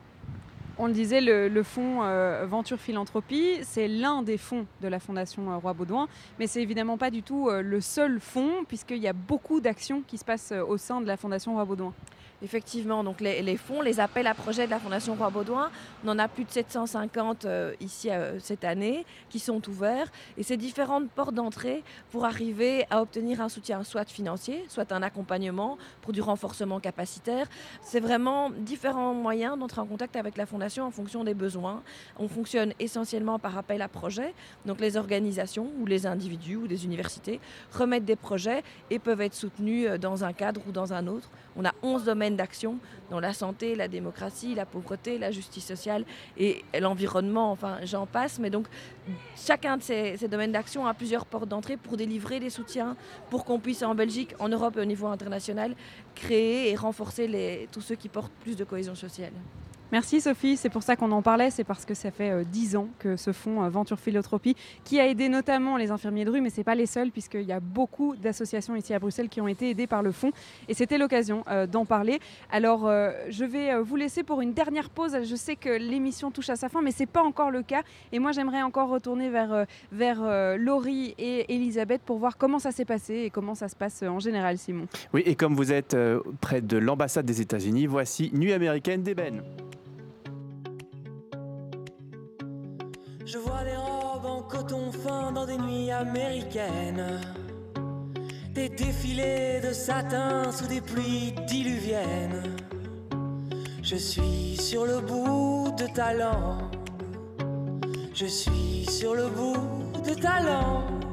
On le disait, le, le fonds euh, Venture Philanthropie, c'est l'un des fonds de la Fondation euh, Roi Baudouin, mais c'est évidemment pas du tout euh, le seul fonds, puisqu'il y a beaucoup d'actions qui se passent euh, au sein de la Fondation Roi Baudouin. Effectivement, donc les, fonds, les appels à projets de la Fondation Roi Baudouin, on en a plus de 750 euh, ici euh, cette année qui sont ouverts. Et c'est différentes portes d'entrée pour arriver à obtenir un soutien soit financier, soit un accompagnement pour du renforcement capacitaire. C'est vraiment différents moyens d'entrer en contact avec la Fondation en fonction des besoins. On fonctionne essentiellement par appel à projets. Donc les organisations ou les individus ou des universités remettent des projets et peuvent être soutenus euh, dans un cadre ou dans un autre. On a 11 domaines d'action dans la santé, la démocratie, la pauvreté, la justice sociale et l'environnement, enfin j'en passe. Mais donc chacun de ces, domaines d'action a plusieurs portes d'entrée pour délivrer des soutiens, pour qu'on puisse en Belgique, en Europe et au niveau international créer et renforcer tous ceux qui portent plus de cohésion sociale. Merci Sophie, c'est pour ça qu'on en parlait, c'est parce que ça fait euh, 10 ans que ce fonds euh, Venture Philotropie, qui a aidé notamment les infirmiers de rue, mais ce n'est pas les seuls, puisqu'il y a beaucoup d'associations ici à Bruxelles qui ont été aidées par le fonds, et c'était l'occasion euh, d'en parler. Alors je vais vous laisser pour une dernière pause, je sais que l'émission touche à sa fin, mais ce n'est pas encore le cas, et moi j'aimerais encore retourner vers, vers Laurie et Elisabeth pour voir comment ça s'est passé et comment ça se passe en général, Simon. Oui, et comme vous êtes près de l'ambassade des États-Unis, voici Nuit américaine d'Eben. Je vois des robes en coton fin dans des nuits américaines. Des défilés de satin sous des pluies diluviennes. Je suis sur le bout de ta langue. Je suis sur le bout de ta langue.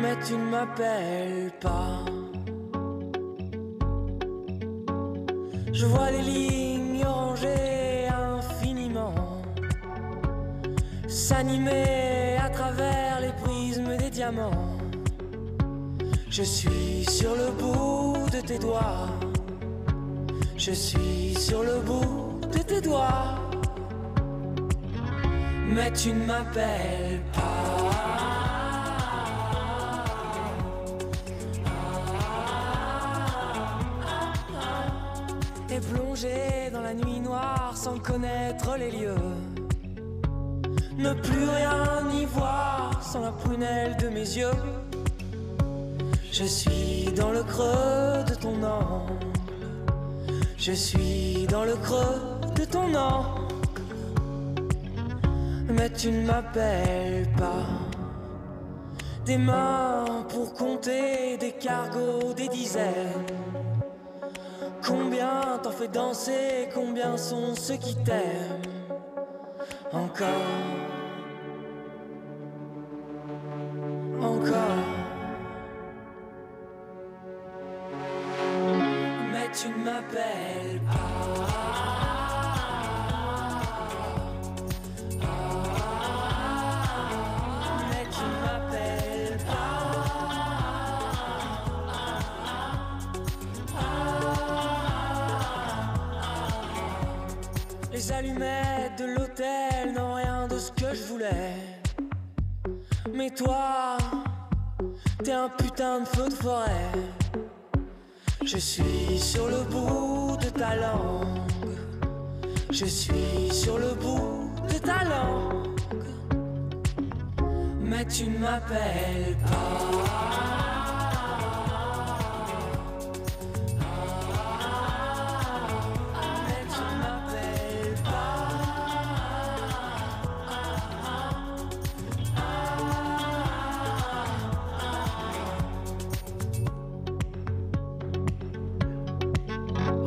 Mais tu ne m'appelles pas. Je vois les lignes s'animer à travers les prismes des diamants. Je suis sur le bout de tes doigts. Je suis sur le bout de tes doigts. Mais tu ne m'appelles pas. Et plongé dans la nuit noire sans connaître les lieux. Ne plus rien y voir sans la prunelle de mes yeux. Je suis dans le creux de ton angle. Je suis dans le creux de ton angle. Mais tu ne m'appelles pas. Des mains pour compter des cargos, des dizaines. Combien t'en fais danser, combien sont ceux qui t'aiment encore, encore. Je suis sur le bout de ta langue. Mais tu ne m'appelles pas.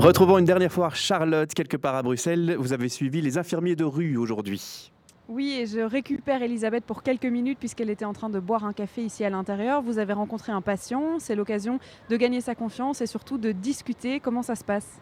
Retrouvons une dernière fois Charlotte, quelque part à Bruxelles. Vous avez suivi les infirmiers de rue aujourd'hui. Oui, et je récupère Elisabeth pour quelques minutes puisqu'elle était en train de boire un café ici à l'intérieur. Vous avez rencontré un patient, c'est l'occasion de gagner sa confiance et surtout de discuter. Comment ça se passe?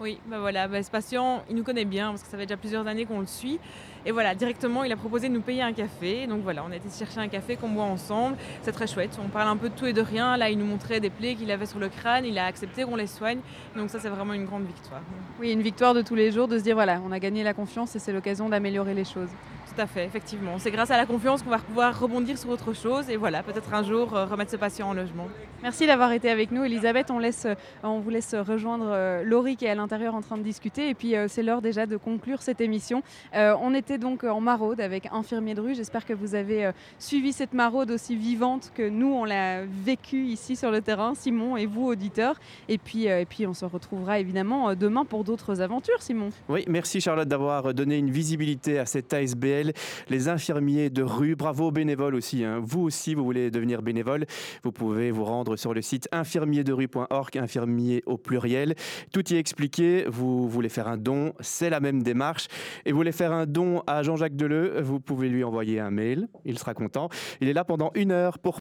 Oui, bah voilà, bah ce patient, il nous connaît bien parce que ça fait déjà plusieurs années qu'on le suit. Et voilà, directement, il a proposé de nous payer un café. Donc voilà, on a été chercher un café qu'on boit ensemble. C'est très chouette. On parle un peu de tout et de rien. Là, il nous montrait des plaies qu'il avait sur le crâne. Il a accepté qu'on les soigne. Donc ça, c'est vraiment une grande victoire. Oui, une victoire de tous les jours, de se dire voilà, on a gagné la confiance et c'est l'occasion d'améliorer les choses. Tout à fait, effectivement. C'est grâce à la confiance qu'on va pouvoir rebondir sur autre chose et voilà, peut-être un jour euh, remettre ce patient en logement. Merci d'avoir été avec nous, Elisabeth. On, laisse, euh, on vous laisse rejoindre euh, Laurie qui est à l'intérieur en train de discuter. Et puis, euh, c'est l'heure déjà de conclure cette émission. Euh, on était donc en maraude avec Infirmier de rue. J'espère que vous avez euh, suivi cette maraude aussi vivante que nous, on l'a vécue ici sur le terrain, Simon et vous, auditeurs. Et puis, euh, et puis on se retrouvera évidemment euh, demain pour d'autres aventures, Simon. Oui, merci Charlotte d'avoir donné une visibilité à cette ASBL, les infirmiers de rue. Bravo aux bénévoles aussi. hein. Vous aussi, vous voulez devenir bénévole, vous pouvez vous rendre sur le site infirmierderue.org, infirmier au pluriel. Tout y est expliqué. Vous voulez faire un don, c'est la même démarche. Et vous voulez faire un don à Jean-Jacques Deleu, vous pouvez lui envoyer un mail, il sera content. Il est là pendant une heure pour